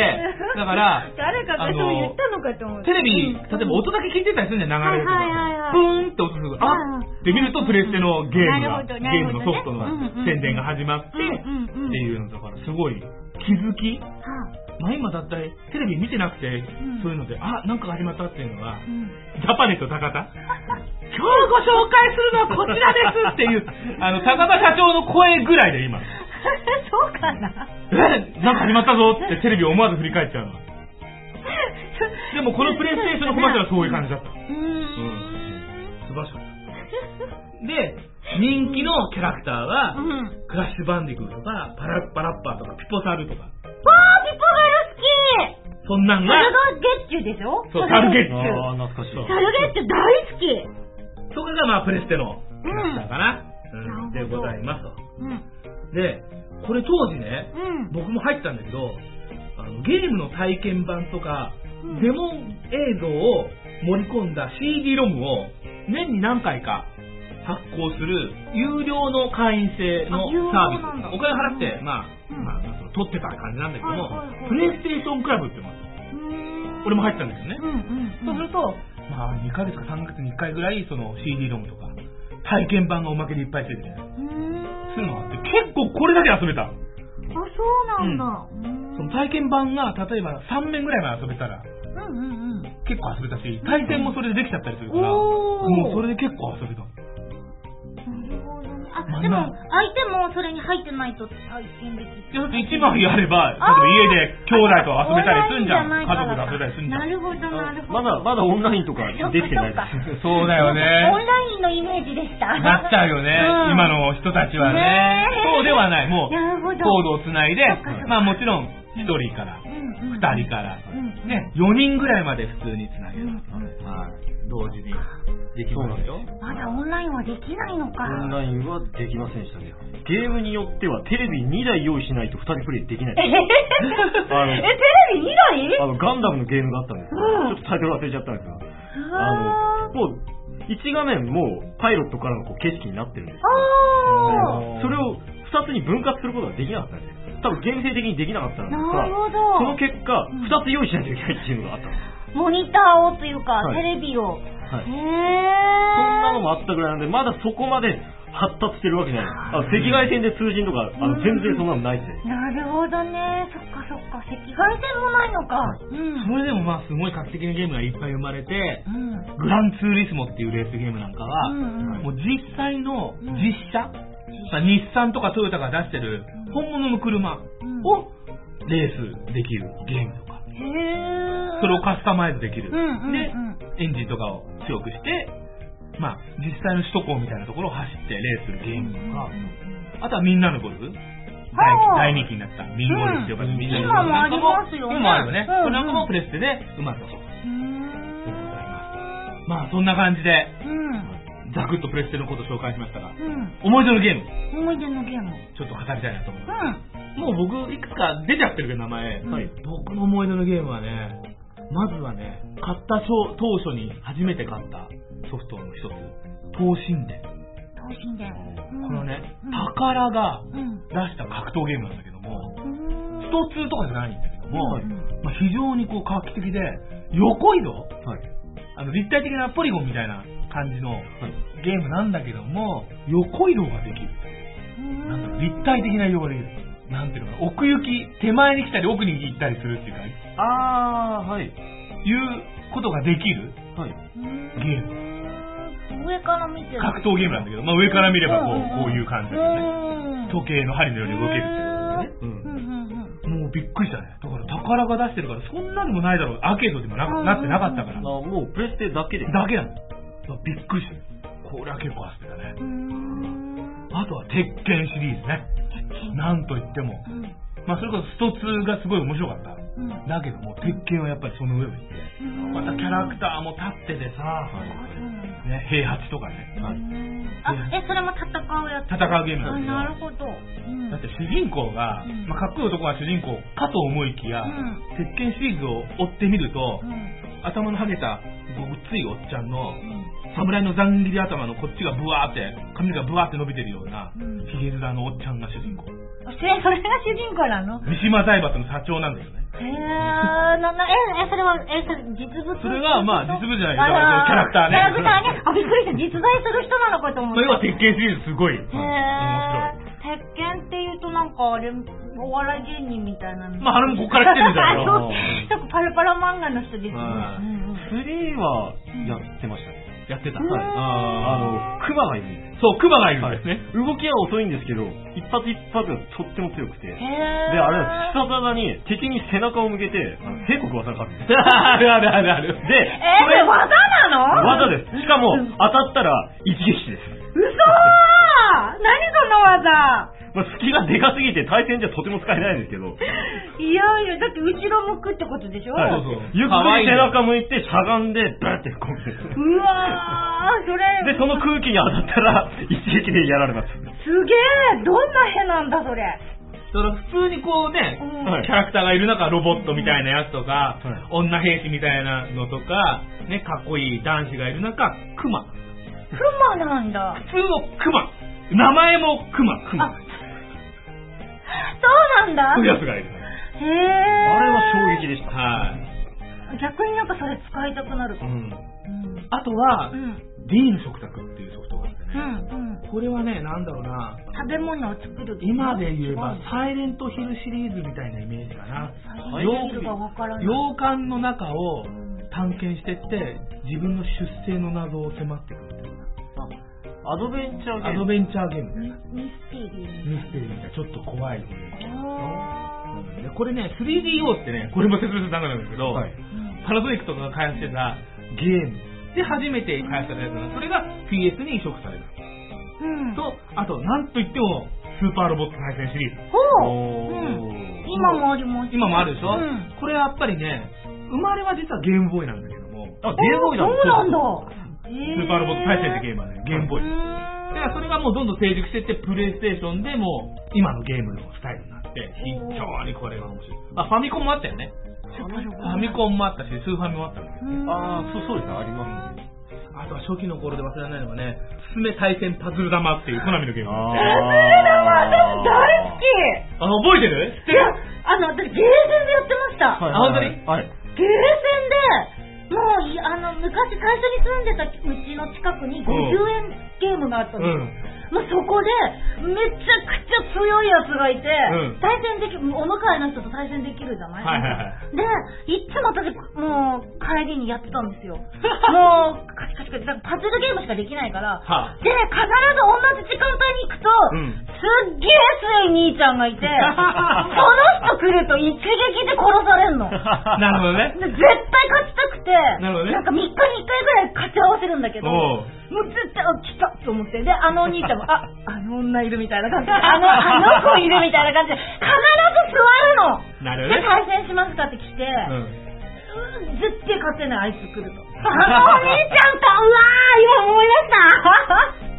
だから、誰かがそう言ったのかと思って。テレビ、例えば音だけ聞いてたりするんじゃん、流れるとか。はいはいはい。はいプーンって音する。と、あうんで見るとプレステのゲームが、なるほどゲなるほどね。ームのソフトの宣伝が始まって、うん。うんうんっていうのだから、すごい気づきはまあ今だったり、テレビ見てなくて、んそういうので、あ、なんか始まったっていうのがあ、うん。ジャパネット高田？今日ご紹介するのはこちらですっていう、あの、高田社長の声ぐらいで今、そうかなえなんか始まったぞってテレビを思わず振り返っちゃうの。でもこのプレイステーションのコマーシャルはそういう感じだった。うーん。素晴らしかった。で、人気のキャラクターは、うん。クラッシュバンディクーとか、パラッパラッパーとか、ピポサルとか、わー、ピポガル好きそんなんが、サルゲッチュでしょそうサルゲッチュああ、懐かしい。サルゲッチュ大好きそれがまあプレステのキャラクターかな。うん、うんでございますと。うん。で、これ当時ね、うん。僕も入ったんだけど、あのゲームの体験版とか、うんデモ映像を盛り込んだ CD ロムを年に何回か発行する有料の会員制のサービス。お金払って、まあ、うんまあ、まあその取ってた感じなんだけども、はいはいはいプレイステーションクラブってのがあってうーん俺も入ったんだけどね。うんうん。そうすると、まあ、2ヶ月か3ヶ月に1回ぐらい、その CD ロムとか、体験版がおまけでいっぱいついてる。そういうのがあって、結構これだけ遊べた。あ、そうなんだ。うーんその体験版が、例えば3面ぐらいまで遊べたら、うんうんうん。結構遊べたし、対戦もそれでできちゃったりするから、おーもうそれで結構遊べた。でもまあ、相手もそれに入ってないと体験できいや、だって1枚やれば、例えば家で兄弟と遊べたりすんじゃん。家族と遊べたりすんじゃ。なんるほど、なるほど。まだ、まだオンラインとかできてないです。そうだよね。オンラインのイメージでした。なっちゃうよね、うん。今の人たちはね。そうではない。もう、コードをつないでまあもちろん、1人から、うんうん2人から、うんね、4人ぐらいまで普通につなげる。同時にできますよ。まだオンラインはできないのか。オンラインはできませんでしたね。ゲームによってはテレビ2台用意しないと2人プレイできないえ。あのえ、テレビ2台？あの、ガンダムのゲームがあったんですよ。うんちょっとタイトル忘れちゃったんですが、あの、もう、1画面もうパイロットからのこう景色になってるんですよ。あーそれを2つに分割することができなかったんですよ。多分ゲーム性的にできなかったのか、なるほどその結果、うん2つ用意しないといけないっていうのがあったんです。モニターをというか、はいテレビを。はいへー。そんなのもあったぐらいなんで、まだそこまで発達してるわけじゃない。あの赤外線で通信とか、あのうん全然そんなのないですね。なるほどね。そっかそっか。赤外線もないのか。うん。それでもまあすごい画期的なゲームがいっぱい生まれて、うん。グランツーリスモっていうレースゲームなんかは、うんうんもう実際の実車、まあ日産とかトヨタが出してる本物の車をレースできるゲーム。それをカスタマイズできる。うんうんうんで、エンジンとかを強くして、まあ実際の首都高みたいなところを走ってレースするゲームとか、あとはみんなのゴルフ。大大人気になったミンゴルフって呼ばれるみんなのゴルフ今もありますよね今もあるよね。これなんかもプレステでう。うーん。まあそんな感じで、うん。ざくっとプレステのことを紹介しましたが、うん。思い出のゲーム、思い出のゲーム。ちょっと語りたいなと思いまうん。す。もう僕、いくつか出ちゃってるけど、名前。うんはい。僕の思い出のゲームはね、まずはね、買った当当初に初めて買ったソフトの一つ、東神殿。等身大。このね、うん宝がうん。出した格闘ゲームなんだけども、うん。スト2とかじゃないんだけども、うんまあ、非常にこう画期的で、横移動？はい。あの立体的なポリゴンみたいな感じのゲームなんだけども、横移動ができる。なんだろう、立体的な移動ができる。なんていうのかな、奥行き、手前に来たり奥に行ったりするっていうか、あー、はい。いうことができるはい。ゲーム。上から見てる。格闘ゲームなんだけど、まあ上から見ればこう、うんうんうんこういう感じだよね。うん。時計の針のように動けるっていううんうんうんうん。もうびっくりしたね。だから宝が出してるから、そんなにもないだろう。アーケードでもなうんなってなかったから。あもうプレステだけで。だけなの。びっくりしたよ。これは結構遊べたね。うーん。あとは鉄拳シリーズね。なんといっても。うん。まあそれこそスト2がすごい面白かった。うん。だけども、鉄拳はやっぱりその上を行って、またキャラクターも立っててさ、ね、平八とかね、はいあ、え、それも戦うやつ？戦うゲームあ、なんだなるほど。だって主人公が、うんまあ、かっこいい男が主人公かと思いきや、うん鉄拳シリーズを追ってみると、うん。頭のハゲたごっついおっちゃんの、うん。侍のざん切り頭のこっちがブワーって、髪がブワーって伸びてるようなうん、ヒゲ面のおっちゃんが主人公。それ、それが主人公なの？三島財閥の社長なんだよね。へー、な、な、え、え、それは、え、それ、実物それがまあ実物じゃないあだからキャラクターねキャラクターね。あ、びっくりした。実在する人なの？かと思った。それは鉄拳シリーズすごい、へー面白い。鉄拳っていうとなんかあれ、お笑い芸人みたいなの。まああれもここから来てるんじゃないの そうパラパラ漫画の人ですね。はいうんうん3はやってましたね。やってた。うんはい。あの、クマがいるんですそう、クマがいるんですね。動きは遅いんですけど、一発一発がとっても強くて。で。あれは必殺技に敵に背中を向けて、あの兵国技がかかるんです。あるあるあるある。で、えー、それ技なの？技です。しかも、当たったら一撃死です。嘘ー何その技まあ、隙がでかすぎて対戦じゃとても使えないんですけど、いやいや、だって後ろ向くってことでしょ？はいそうそうゆっくり背中向いてしゃがんで、ブーってこうです。うわー、それ。で、その空気に当たったら、一撃でやられます。すげえどんな絵なんだ、それ。その普通にこうね、うんはいキャラクターがいる中、ロボットみたいなやつとか、はい女兵士みたいなのとか、ね、かっこいい男子がいる中、クマ。クマなんだ。普通のクマ。名前もクマ、クあマ。、そうなんだ。そういうやつがいる。へえ。あれは衝撃でした。はい。逆になんかそれ使いたくなる。うん。うん。あとは、うん。D の食卓っていうソフトがあってうね。ん。うん。これはね、なんだろうな、食べ物を作る今で言えばうん、サイレントヒルシリーズみたいなイメージかな。サイレントヒルがわからない洋館の中をうん探検してって、自分の出生の謎を迫っていくみたいな。アドベンチャーゲーム。アドベンチャーゲームミね。ミステリー。ミステリーみたいな、ちょっと怖いこれね、3DO ってね、これも説明するとダメなんだけど、はいパナソニックとかが開発してたゲームで初めて開発されたやつなのそれが PS に移植された。うん。と、あと、なんといっても、スーパーロボット対戦シリーズ。ほう。ん。ー今もあります。今もあるでしょ、うんこれやっぱりね、生まれは実はゲームボーイなんだけども、あ、ゲームボーイなんそうなんだ。スーパーロボット対戦ってゲームはね、ゲームボーイ。だからそれがもうどんどん成熟してって、プレイステーションでもう、今のゲームのスタイルになって、非常にこれが面白い。あ、ファミコンもあったよね。ファミコンもあったし、スーファミもあったんだけど。ああ、そうそうですね、ありますね。あとは初期の頃で忘れられないのがね、すすめ対戦パズル玉っていうコナミのゲーム。あパズル玉私大好きあの、覚えてる？いやる、あの、私ゲーセンでやってました。はいあ本当に？はい。ゲーセンで、もうい、あの、昔最初に住んでたうちの近くに50円ゲームがあったの。うん。もうそこで、めちゃくちゃ強いやつがいて、うん。対戦でき、お向かいの人と対戦できるじゃない？はいはいはい。で、いっつも私、もう、帰りにやってたんですよ。もう、カチカチカチ、パズルゲームしかできないから、はあ。で、必ず同じ時間帯に行くと、うん。すっげえ強い兄ちゃんがいて、その人来ると一撃で殺されんの。なるほどね。で絶対勝ちたくて、なるほどね。んか3日に1回ぐらい勝ち合わせるんだけど、おもうう絶対、あ、来たと思って。で、あのお兄ちゃんも、あ、あの女いるみたいな感じで、あの、あの子いるみたいな感じで、必ず座るの。で、なるほどね。対戦しますかって来て、うん。うん絶対勝てない、あいつ来ると。あのお兄ちゃんか、うわー、今思い出した。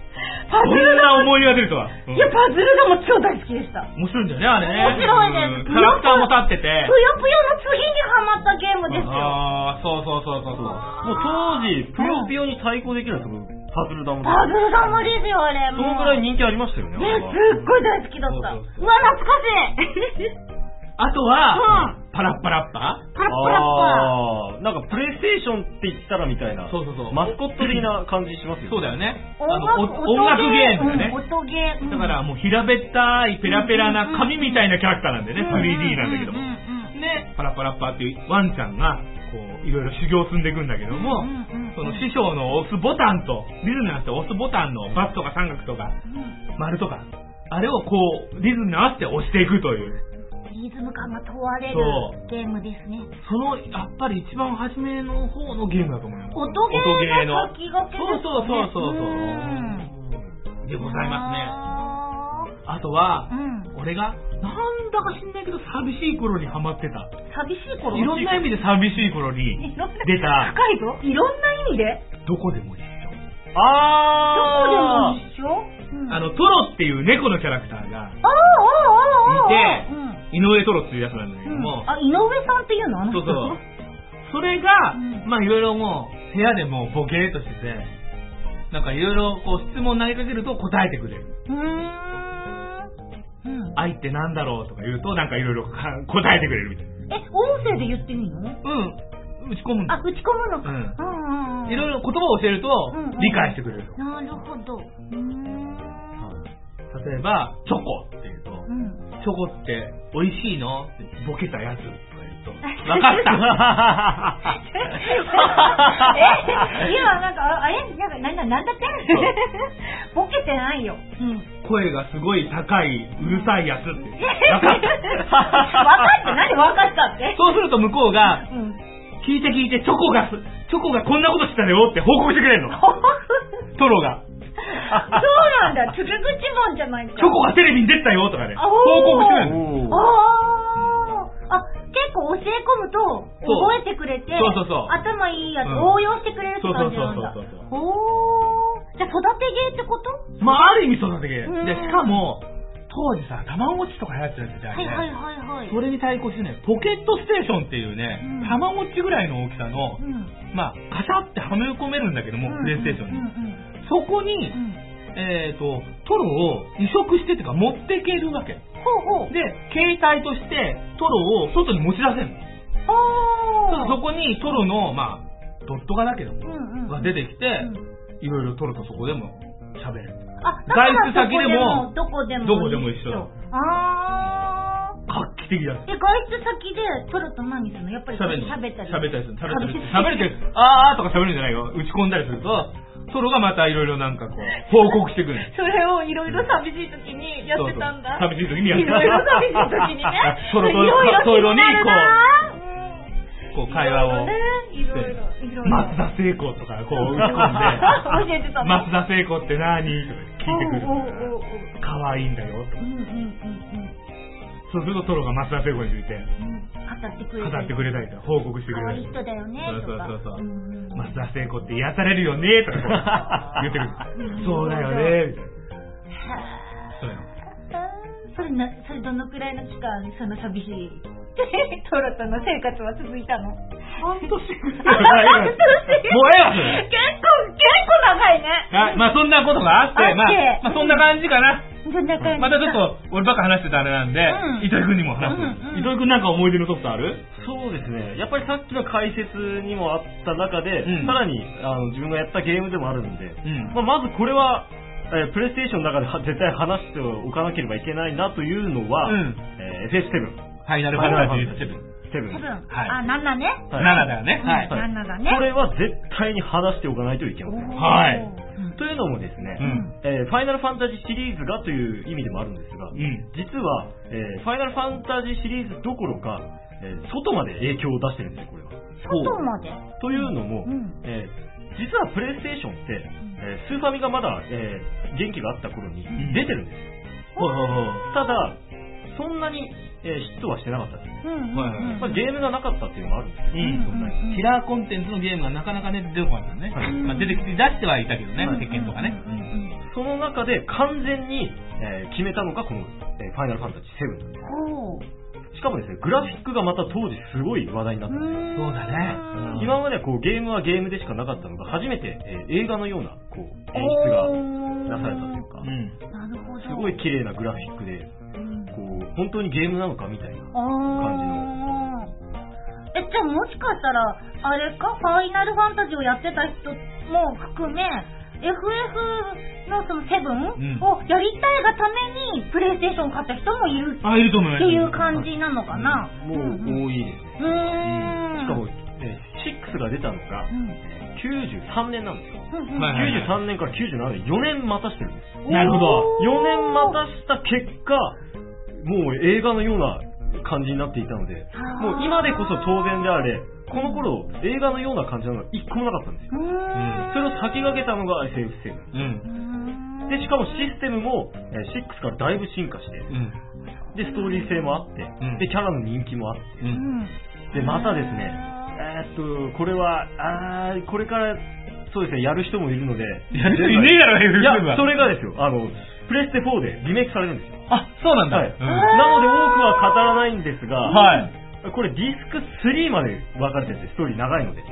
パこズルが、んな思い出が出るとは。うんいや、パズルがもう超大好きでした。面白いんだよね、あれね。面白いねうんキャラクターも立ってて。ぷよぷよの次にハマったゲームですよ。ああ、そうそうそうそうそう。もう当時、ぷよぷよに対抗できるんですよ、パズルダムで。パズル玉ですよ、あれ。そのぐらい人気ありましたよね。ね、すっごい大好きだった。そうわ、懐かしいあとは、うパラッパラッパ？パラッパラッあーなんかプレイステーションって言ったらみたいな。そうそうそうマスコット的な感じしますよ。そうだよね。パ。あの、お音楽ゲームだね。うん音ゲー。うんだからもう平べったいペラペラな紙みたいなキャラクターなんだよね。うん 3D なんだけども。うんうんうんで、パラパラッパっていうワンちゃんが、こう、いろいろ修行を積んでいくんだけども、うんうんうんその師匠の押すボタンと、リズムに合わせて押すボタンのバツとか三角とか、丸とか、あれをこう、リズムに合わせて押していくという。リズム感が問われるゲームですね。その、やっぱり一番初めの方のゲームだと思います。音ゲーの先駆けですね。そうそうそうそうそううんでございますね。ああとはー、うん。俺が、なんだか知んないけど寂しい頃にハマってた。寂しい頃？いろんな意味で寂しい頃に出た、深いぞ。いろんな意味で？どこでも一緒。あーどこでも一緒？うんあの、トロっていう猫のキャラクターが、あーあーあーあーいてうん井上トロっていうやつなんだけども、あ、井上さんっていうの？あの人そうそう。それが、うんまあいろいろもう、部屋でもうボケーっとしてて、なんかいろいろこう質問投げかけると答えてくれる。うーん。うん。愛ってなんだろう？とか言うと、なんかいろいろか答えてくれるみたいな。え、音声で言ってみるの？うん。打ち込むんだあ、打ち込むのか。うんうんうんうん。いろいろ言葉を教えるとうんうん、理解してくれると。なるほど。うーん。例えば、チョコって言うと、うん。チョコって美味しいの？ってボケたやつとわかった え今なんか、ああれ？なんか、なんだ、なんだって？ボケてないよ。うん。声がすごい高い、うるさいやつって。わかった分かって何分かったって？そうすると向こうが、うん。聞いて聞いて、チョコがす、チョコがこんなことしてたよって報告してくれるの。トロが。そうなんだ。つぐ口もんじゃないか。チョコがテレビに出てたよとかね、あ報告してくれるの。ああ。あ、結構教え込むと覚えてくれて、そうそうそう頭いいやつうん応用してくれるって感じなんだ。おー。じゃあ育て芸ってこと？まあ、ある意味育て系。うんで、しかも、当時さ、たまごっちとか流行ってた時代で、はいはいはいはい。それに対抗してね、ポケットステーションっていうねうん、たまごっちぐらいの大きさのう、ん。まあ、カシャってはめ込めるんだけども、うんプレイステーションに。そこに、うん。えっ、と、トロを移植してっていうか持っていけるわけ。ほうほう。で、携帯としてトロを外に持ち出せるの。そこにトロの、まあ、ドット画だけども、うんうんが出てきて、うんいろいろトロとそこでも喋れる。あ、外出先でもどこでも、どこでも一緒だあー。画期的だ。え、外出先でトロと何するのやっぱり喋ったり。喋ったりする。喋ったりする。喋喋れてる。あーとか喋るんじゃないよ。打ち込んだりすると、トロがまたいろいろなんかこう、報告してくる。それをいろいろ寂しい時にやってたんだ。そうそう寂しい時にやっていろいろ寂しい時にね。トロといろいろトロに気になるなこう会話をねいろいろ。松田聖子とかこう打ち込んで、の松田聖子って何？とか聞いてくる。おうおうおうおう可愛いんだよとか。うんうんうんそうするとトロが松田聖子について。語ってくれ語ってくれたりとか報告してく可愛いれたり人だよね。そうそうとかそうそう。んうん松田聖子って癒されるよねとかこう 言ってくる。そうだよねみたいな。そうよそれな、それどのくらいの期間、その寂しい、トロとの生活は続いたの？半年らい。半年もうええわそれ結構、結構長いね。はい、まあそんなことがあって、あってまあ、まあそんな感じかな。そんな感じ。またちょっと、俺ばっか話してたあれなんで、うん糸井くんにも話す。糸井くんなんか思い出のソフトある？そうですね。やっぱりさっきの解説にもあった中で、うんさらにあの自分がやったゲームでもあるんで、うんまあ、まずこれは、えープレイステーションの中では絶対話しておかなければいけないなというのは、うんえー FS7。ファイナルファンタジー7。7多分、はいあ、7ね。はい7だよね。はい。はい7だね。これは絶対に話しておかないといけません。はいうんというのもですね、うんえーファイナルファンタジーシリーズがという意味でもあるんですが、うん。実は、えーファイナルファンタジーシリーズどころか、えー外まで影響を出してるんですよ、これは。外まで？というのも、うんえー実はプレイステーションって、えースーファミがまだ、えー元気があった頃にん出てるんですよ。ほうほうほう。ただ、そんなに、えーヒットはしてなかったんです。うんうんうんはいはいまあ、ゲームがなかったっていうのもあるんですよ。うんそんなにキラーコンテンツのゲームがなかなかね、出てこなかったね。はいまあ、出てきて、出してはいたけどね、はい鉄拳とかね。その中で完全に、えー決めたのがこの、えーファイナルファンタジー7なんです。ほう。しかもですね、グラフィックがまた当時すごい話題になったんですよ。そうだねうん今まではこうゲームはゲームでしかなかったのが初めて、えー映画のようなこう演出がなされたというか。すごい綺麗なグラフィックで、うんこう本当にゲームなのかみたいな。あーえ、じゃあもしかしたら、あれか、ファイナルファンタジーをやってた人も含め、FF のそのセブンをやりたいがためにプレイステーション買った人もいるあ、いると思います。っていう感じなのかな？もう多いですね。うーん。しかも、えー6が出たのが、うん93年なんですよ。うんうんはい93年から97年、4年待たしてるんです。なるほど。4年待たした結果、もう映画のような感じになっていたので、もう今でこそ当然であれ、この頃映画のような感じなのが一個もなかったんですよ。うーん。それを先駆けたのが FF7。うん。で、しかもシステムもえー6からだいぶ進化して、うん。で、ストーリー性もあって、んで、キャラの人気もあって。で、またですね、えーっと、これは、あーこれから、そうですね、やる人もいるので、やる人いねえだろ、い FF やは。、それがですよ、あの、プレステ4でリメイクされるんですよ。あ、そうなんだ。はい。うんなので多くは語らないんですが、はい。これディスク3まで分かれてて、ストーリー長いので。うん。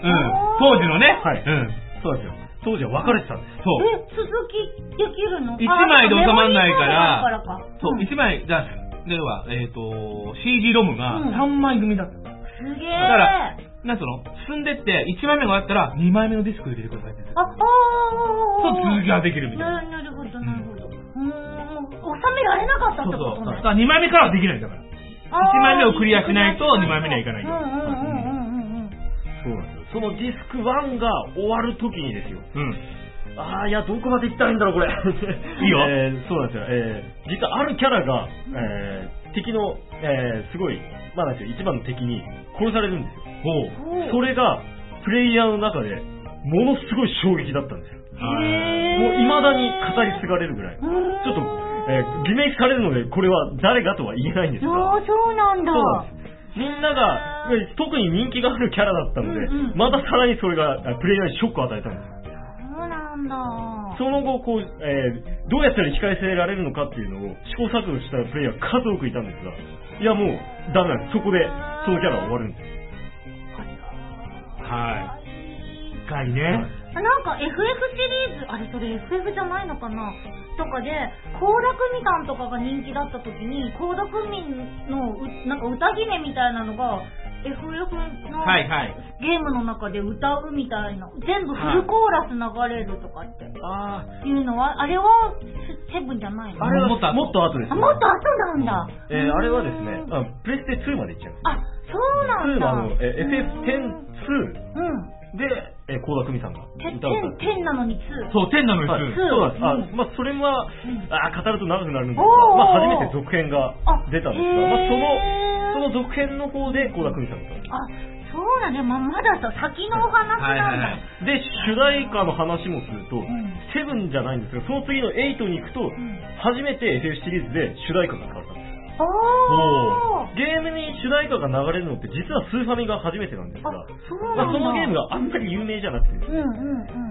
当時のね。はいうん。そうなんですよ。当時は分かれてたんです。そう。え、続きできるの？一枚で収まんないからからかそう、一枚、じゃあ、では、えっ、と、CD ロムがうん3枚組だった。すげえ。だからなんつうの？進んでって、1枚目があったら、2枚目のディスク入れてくださいって。あ、あそう、あ。続きができるみたいな。ななるほど、なるほど。うーん、収められなかったっそうてことそう。だ。から2枚目からはできないん。だから。あー一枚目をクリアしないと二枚目にはいかないうん。そうなん。ですよ。そのディスク1が終わる時にですよ。うん。ああ、いや、どこまで行ったらいいん。だろう、これ。いいよえーそうなん。ですよ。えー実はあるキャラが、えー敵の、えーすごい、まあなん。ですよ、一番の敵に殺されるん。ですよ。ほう。それが、プレイヤーの中で、ものすごい衝撃だったん。ですよ。もう未だに語り継がれるぐらい。ちょっと、えーリメイクされるので、これは誰がとは言えないんですが。ああ、そうなんだ。みんなが、え特に人気があるキャラだったので、うんうんまたさらにそれが、あプレイヤーにショックを与えたんですよ。そうなんだ。その後、こう、えーどうやったら生き返せられるのかっていうのを試行錯誤したプレイヤーが数多くいたんですが、いやもう、ダメなんです。そこで、そのキャラは終わるんです。はい。深いね。なんか FF シリーズ、あれそれ FF じゃないのかな？とかで、倖田來未さんとかが人気だった時に、倖田來未のうなんか歌姫みたいなのが、FF のはいはい。ゲームの中で歌うみたいな、全部フルコーラス流れるとかって。あいうのは、あれはセブンじゃないの？あれはもっと後もっと後です、あ、もっと後なんだ。えーあれはですね、あプレステ2までいっちゃいます。あ、そうなん2だ。はあの、えー FF102 うん。で、えー、倖田來未さんがて歌を歌って。10なのに2。そう、天なのにはい。そうなんです。あ、うんまあ、それは、んあ語ると長くなるんですが、おーまあ、初めて続編が出たんですが、まあ、その、その続編の方で、倖田來未さんが歌う。あ、そうだね。ま、まださ、先のお話なんだ。はいはいはいで、主題歌の話もすると、んセブンじゃないんですが、その次の8に行くと、ん初めて FF シリーズで主題歌が使われたんです。おー。ゲームに主題歌が流れるのって実はスーファミが初めてなんですが、あ、そうまあ。そのゲームがあんまり有名じゃなくて。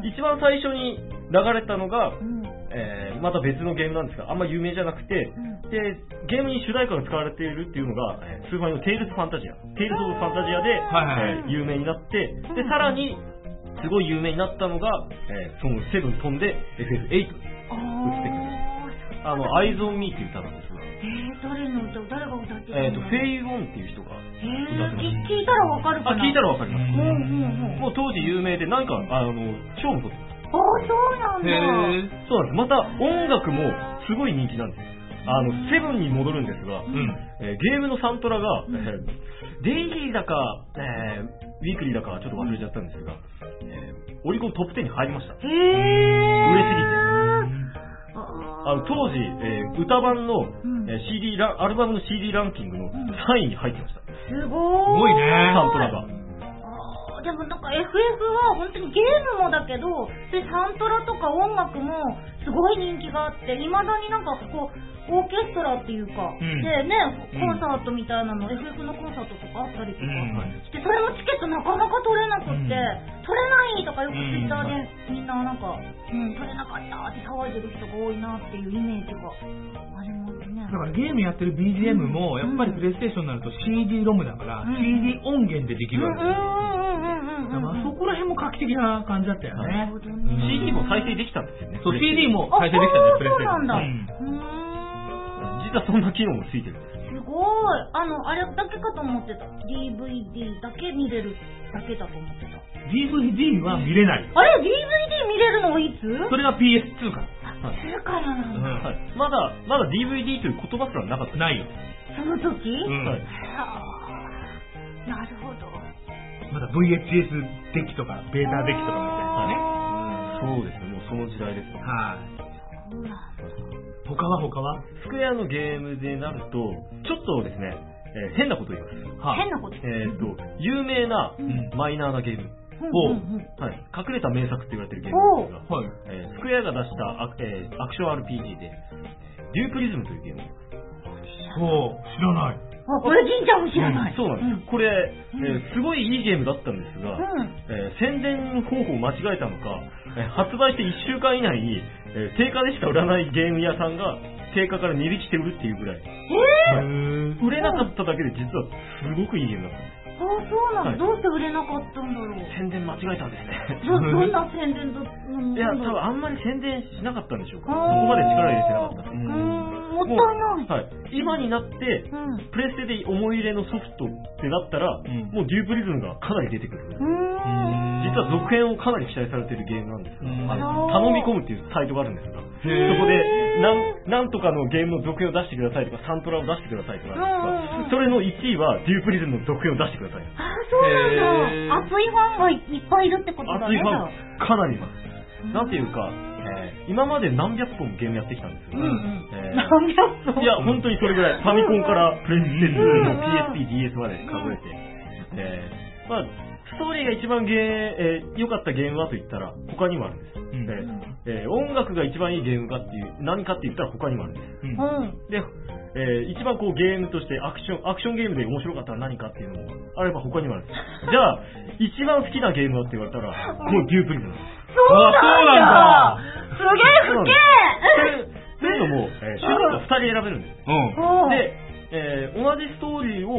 一番最初に流れたのが、うん。えーまた別のゲームなんですが、あんま有名じゃなくて、ん。で、ゲームに主題歌が使われているっていうのが、えースーファミのテイルズファンタジア、テイルズオブファンタジアで、えー有名になって、で、さらに、すごい有名になったのが、えーそのセブン飛んで FF8。あー。あの、 Eyes On Me っていう歌なんですが、えー、誰の歌誰が歌ってたの？えっ、と、フェイ・ウォンっていう人が、えー、き聞いたらわかるかあ、な聞いたらわかります。うんうんうん。もう当時有名で、なんか、あの、賞も取ってます。あー、そうなんだ。へー。そうなんです。また、音楽もすごい人気なんです。あの、セブンに戻るんですが、うん。えーゲームのサントラが、えーデイリーだか、えーウィークリーだかちょっと忘れちゃったんですが、えーオリコントップ10に入りました。へー。売れすぎて。ああの当時、えー歌版の、んえー CD ラン、アルバムの CD ランキングの3位に入ってました。すごい。すごいね。サントラが。あーでもなんか FF は本当にゲームもだけど、そういうサントラとか音楽もすごい人気があって、いまだになんかこう、オーケストラっていうか、うん。でね、うん。コンサートみたいなの、FF のコンサートとかあったりとかうんして、それもチケットなかなか取れなくって、うん。取れないとかよくうんツイッターでみんななんか、うん、取れなかったって騒いでる人が多いなっていうイメージがあります。ね。だからゲームやってる BGM も、やっぱりプレイステーションになると CD ロムだから、うん CD 音源でできるわけですそこら辺も画期的な感じだったよなね。CD も再生できたんですよね。そう、CD もあ再生できたね、そうプレイステーション。実はそんな機能もついてるんです。すごい。あの、あれだけかと思ってた。DVD だけ見れるだけだと思ってた。DVD は見れない。あれ ?DVD 見れれるのはいつ？それが PS2 から。あ、2からなんだ。はい、まだ、まだ DVD という言葉すらなかった。ないよ。その時？うんはいはあなるほど。まだ VHS デッキとか、ベータデッキとかみたいなね。そうですね、もうその時代ですね。はい。他は他は？スクエアのゲームでなると、ちょっとですね、えー変なこと言います。は変なこと？えっ、と、有名なうんマイナーなゲーム、おうんうんうんはい、隠れた名作って言われてるゲームなんですが、はい。えースクエアが出したア,、えーアクション RPG で、デュープリズムというゲーム。そう、知らない。あ、これ銀ちゃんも知らない。そうなんです。これ、えーすごいいいゲームだったんですが、うん。えー宣伝方法を間違えたのか、えー発売して1週間以内に、えー定価でしか売らないゲーム屋さんが定価から値引きして売るっていうぐらい、えへ売れなかっただけで実はすごくいいゲームだったんです。あ、そうなの、はいどうして売れなかったんだろう？宣伝間違えたんですね。ど、どんな宣伝だうんいや、多分あんまり宣伝しなかったんでしょうか。そこまで力入れてなかった。うーん、もったいない。はい。今になって、うん。プレステで思い入れのソフトってなったら、んもうデュープリズムがかなり出てくる。実は続編をかなり期待されているゲームなんですが、頼み込むっていうサイトがあるんですが、そこーでなん、なんとかのゲームの続編を出してくださいとか、サントラを出してくださいとかそれの1位はデュープリズムの続編を出してください。あ、そうなんだ。熱いファンがいっぱいいるってことだね。熱いファン、かなりいます。なんていうか、えー今まで何百本ゲームやってきたんですよ。うんうん。えー何百本？いや、本当にそれぐらい。ファミコンからプレステ2の PSP、DS まで数えて。えーまあ、ストーリーが一番ゲー、えー良かったゲームはと言ったら、他にもあるんです。んえーえー音楽が一番いいゲームかっていう、何かって言ったら他にもあるんです。うんうん。で、えー一番こうゲームとしてアクション、アクションゲームで面白かったら何かっていうのもあれば他にもあるんです。じゃあ、一番好きなゲームはって言われたら、もうデュープリズムです。そうなんだすげえ不敬というのも、えー主人公2人選べるんです。うん。うんで、えー同じストーリーを、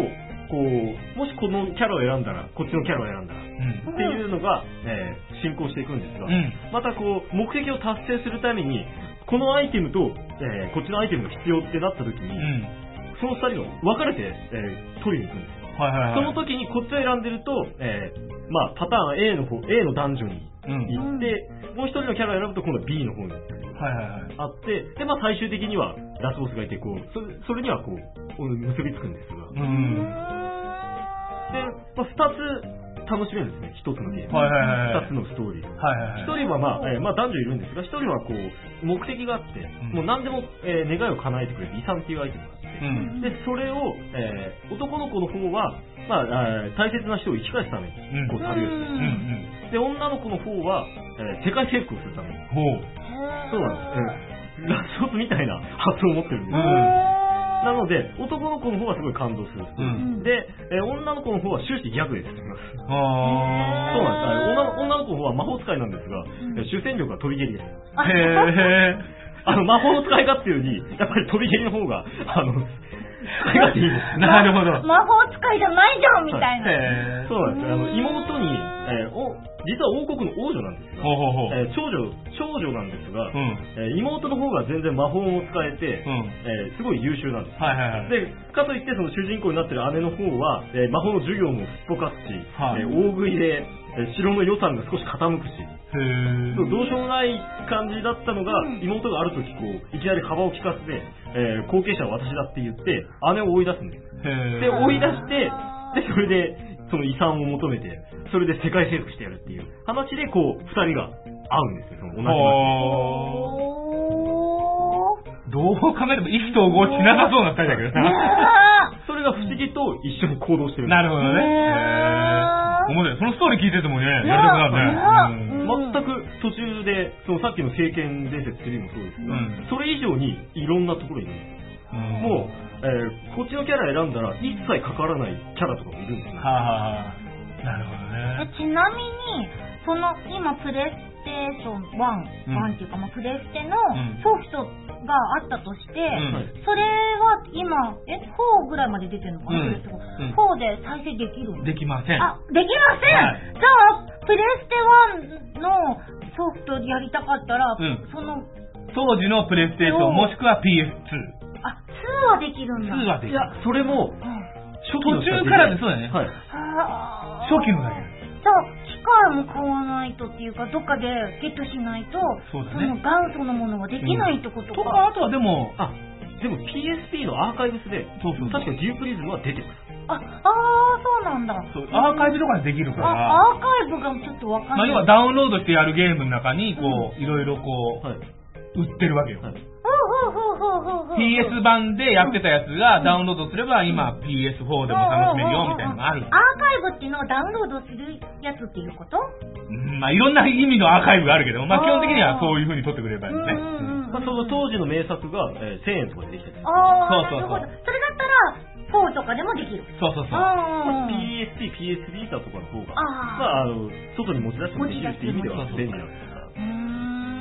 こう、もしこのキャラを選んだら、こっちのキャラを選んだら、うん。っていうのが、えー進行していくんですが、うんまたこう、目的を達成するために、このアイテムと、えーこっちのアイテムが必要ってなった時に、うん。その二人の分かれて、えー取りに行くんですよ。はいはいはい。その時にこっちを選んでると、えーまあ、パターン A の方、A の男女にうん。行って、もう一人のキャラを選ぶと今度は B の方にはいはいはい。あって、で、まあ最終的にはラスボスがいて、こう、それそれにはこう、結びつくんですが。うで、ん。まあ、二つ楽しめるんですね、一つのゲーム。はいはいはい二つのストーリー。はいはいはい。一人はまあ、えーまあ男女いるんですが、一人はこう、目的があって、んもう何でも、えー願いを叶えてくれる遺産っていうアイテムがあって、うん。で、それを、えー男の子の方は、まあ、えー大切な人を生き返すために、うんこう旅をん。で、女の子の方は、えー世界征服をするために。そうなんです。えーラスボスみたいな発想を持ってるんです。うんなので、男の子の方はすごい感動する。うんで、えー女の子の方は終始ギャグで進みます。あそうなんです。女の女の子の方は魔法使いなんですが、えー主戦力が飛び蹴りです。ー。へ あの、魔法の使い勝手より、やっぱり飛び蹴りの方が、あの、なるほど。魔法使いじゃないじゃんみたいな。そうなんです。あの、妹に、えーお実は王国の王女なんですが、ほうほうほう。えー長女、長女なんですが、うん。えー妹の方が全然魔法も使えて、うん。えーすごい優秀なんです。はいはいはい。で、かといってその主人公になってる姉の方は、えー魔法の授業もすっぽかすし、はいえー大食いで、えー城の予算が少し傾くし、どうしようもない感じだったのが、うん妹がある時こう、いきなり幅を利かせて、えー後継者は私だって言って、姉を追い出すんです。で、追い出して、で、それで、その遺産を求めて、それで世界征服してやるっていう話で、こう、二人が会うんですよ、その同じ街。どう考えても意気投合しなさそうな二人だけどな。あ それが不思議と一緒に行動してるなるほどね。面白い。そのストーリー聞いててもね、やりたくなるね。うん全く途中で、そのさっきの聖剣伝説3もそうですが、うんそれ以上にいろんなところにいるんですうんもう、えーこっちのキャラ選んだら一切かからないキャラとかもいるんですよ。はあ、なるほどね。えちなみに、その今プレステーション1、うん。1っていうか、まあ、プレステのん。ソフトがあったとして、ん。それは今、え、4ぐらいまで出てるのかな、うん。プレステ4うん。4で再生できるの？できません。あ、できません、はい。じゃあ、プレステ1のソフトやりたかったら、うん。その、当時のプレイステーションもしくは PS2。あ、2はできるんだ。2はできる。いや、それも、うん。初期の途中からでそうだよね。はい。はあ。初期のだけ。じゃあ、期回も買わないとっていうか、どっかでゲットしないと、その元祖のものができないってことか。とか、あとはでも、あ、でも PSP のアーカイブスで、そうそうそう確かにデュープリズムは出てます。あ、あー、そうなんだ。そうアーカイブとかでできるから、あ、アーカイブがちょっとわかんまあ、ない。要はダウンロードしてやるゲームの中に、こう、いろいろこはい。う、売ってるわけよ。はい。ほうほうほうほうほうほう PS 版でやってたやつがダウンロードすれば、今 PS4 でも楽しめるよ、みたいなのがある。アーカイブっていうのはダウンロードするやつっていうこと？うんまあ、いろんな意味のアーカイブがあるけど、まあ、基本的にはそういう風に撮ってくれればいいよね。うんうんうんまあ、その当時の名作が、えー1000円とかでできたりする。ああ、そうそうそうなるほど。それだったら、4とかでもできる。そうそうそう。PSP、PS ビータとかの方が、まあ、あの、外に持ち出してもできるっていう意味では便利なんですから。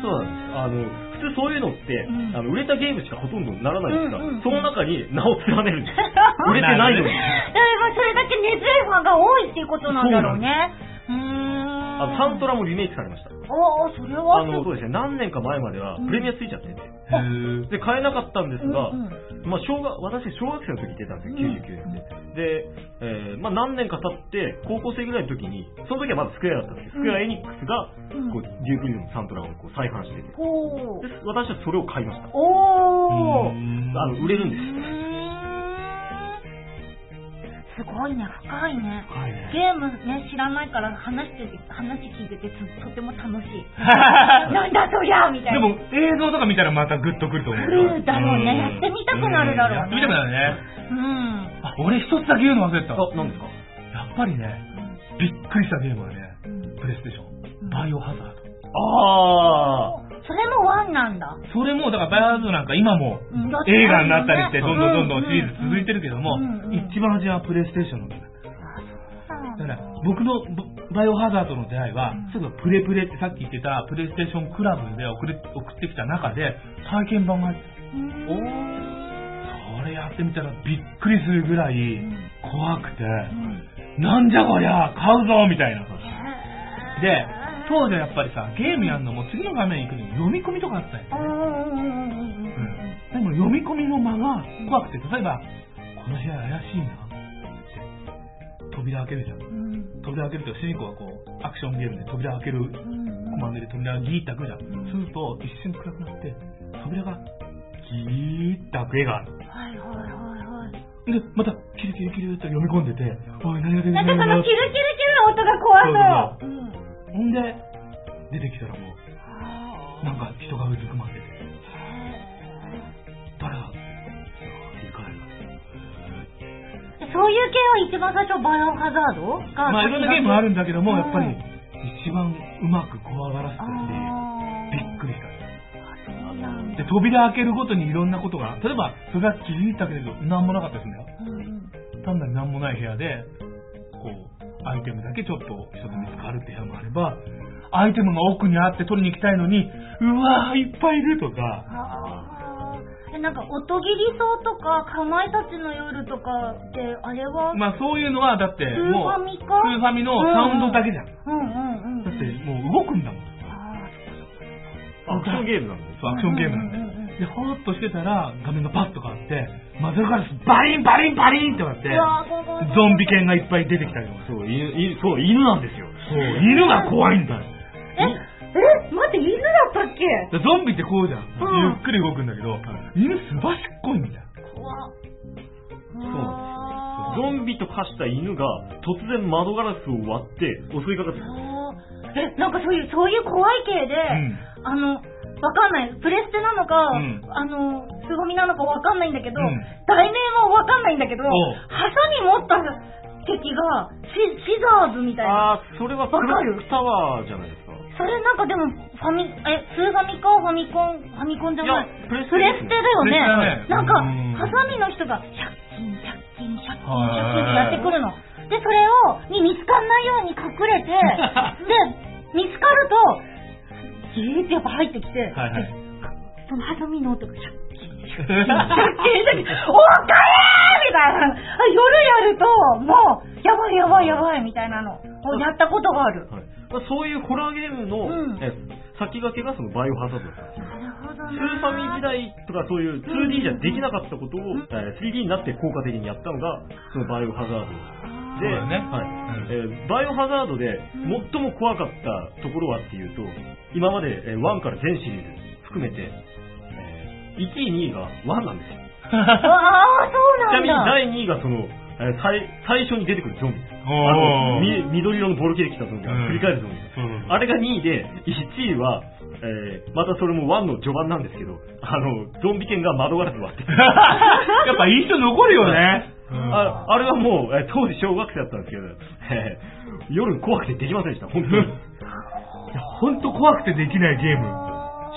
そうなんです。あの、普通そういうのって、うんあの売れたゲームしかほとんどならないんですが、うんうんその中に名を連ねるんです。売れてないのに。だからそれだけ根強いファンが多いっていうことなんだろうね。うーん。あの、サントラもリメイクされました。おー、それはあの、そうですね、何年か前まではプレミアついちゃって。て、で、買えなかったんですが、うんまあ、小学、私、小学生の時に出たんですよ、99年で。で、えーまあ、何年か経って、高校生ぐらいの時に、その時はまだスクエアだったんですけど、スクエアエニックスが、うん。こう、デュークリズムのサントラをこう再販してて、で。私はそれを買いました。おー。うん。あの、売れるんですすごいね、深いね。はいねゲームね、知らないから話してて、話聞いててとても楽しい。なんだそりゃみたいな。でも、映像とか見たらまたグッとくると思う来よ。るだろうねんやってみたくなるだろうねやってみたくなるね。うん。あ、俺一つだけ言うの忘れてた。あ、何ですか？やっぱりね、びっくりしたゲームはね、うんプレイステーショうんン。バイオハザード。あそれもワンなんだ。それも、だからバイオハザードなんか今も映画になったりして、うどんどんどんどんシリーズ続いてるけども一番初めはプレイステーションのゲーム。だから、僕のババイオハザードの出会いはうん、すぐプレプレってさっき言ってたプレイステーションクラブで送れ送ってきた中で、体験版が入っておそれやってみたらびっくりするぐらい怖くて、なんじゃこりゃ、買うぞみたいな。で、当時はやっぱりさ、ゲームやるのも次の画面行くのに読み込みとかあったよ。うんでも読み込みの間が怖くて、例えば、この部屋怪しいな扉開けるじゃん。扉開けると主人公がこう、アクションゲームで扉開けるコマンドで扉がギーッと開くじゃん。そうすると一瞬暗くなって、扉がギーッと開く絵がある。はいはいはいはい。で、また、キルキルキルって読み込んでて、おい、何が出てなんかそのキルキルキルの音が怖そう。うんほんで、出てきたらもう、なんか人がうずくまってて、誰だって言い換えるそういう系は一番最初バイオハザード？がまあいろんなゲームがあるんだけども、うん。やっぱり一番うまく怖がらせてて、あびっくりした。で、扉開けるごとにいろんなことが、例えば、それが気づいたけれど、なんもなかったですね。うんうん。単なるなんもない部屋で、こう、アイテムだけちょっと一つ見つかるって部屋もあれば、アイテムが奥にあって取りに行きたいのに、うわーいっぱいいるとか、あーえなんか、音切り草とか、かまいたちの夜とかって、あれは、まあそういうのは、だってスーフもう、ァミか？スーファミのサウンドだけじゃん。だうんうんうん。ってもう動くんだもん。アクションゲームなんでそう、アクションゲームなんで。うんうんうんうんで、ほーっとしてたら、画面がパッと変わって、窓ガラスバリンバリンバリンってなって、ゾンビ犬がいっぱい出てきたりとか。そう、犬、犬そう、犬なんですよ。そう、犬が怖いんだよ。え、え、待って、犬だったっけ？でゾンビってこうじゃん。うんゆっくり動くんだけど、犬すばしっこいんだよ。怖っそうなんですゾンビと化した犬が突然窓ガラスを割って襲いかかってくる。え、なんかそういう、そういう怖い系で、んあの、わかんない。プレステなのか、うんあの、スゴミなのかわかんないんだけど、うん題名もわかんないんだけど、ハサミ持った敵がシ、シザーズみたいな。あー、それはクロックタワーじゃないですか。それなんかでも、ファミ、え、スーファミかファミコン、ファミコンじゃない？いやプレステだよね。ねなんか、うんハサミの人が、シャッキン、シャッキン、シャッキン、シャッキンはいってやってくるの。で、それを、に見つかんないように隠れて、で、見つかると、ギーってやっぱ入ってきて、はいはいでそのハサミの音がシャッキン、シャッキン、シャッキン、シャッキン、おかえーみたいな。あ夜やると、もう、やばいやばいやばいみたいなのをやったことがある。はいまあ、そういうホラーゲームの、うんえ先駆けがそのバイオハザードだったんですよ。なるほどスーファミ時代とかそういう 2D じゃできなかったことを、えー 3D になって効果的にやったのが、そのバイオハザード。で、ねはいうんえーバイオハザードで最も怖かったところはっていうと、今まで、えー1から全シリーズ含めて、えー1位、2位が1なんですよ。ああ、そうちなみに。第2位がその、えー最最初に出てくるゾンビ。あのみ緑色のボルケで来たゾンビ振り返るゾンビ。あれが2位で、1位は、えーまたそれも1の序盤なんですけど、あの、ゾンビ犬が窓ガラス割ってる やっぱ印象残るよね。ああれはもう、えー当時小学生だったんですけど、え ー夜怖くてできませんでした、本当に。ほんと怖くてできないゲーム。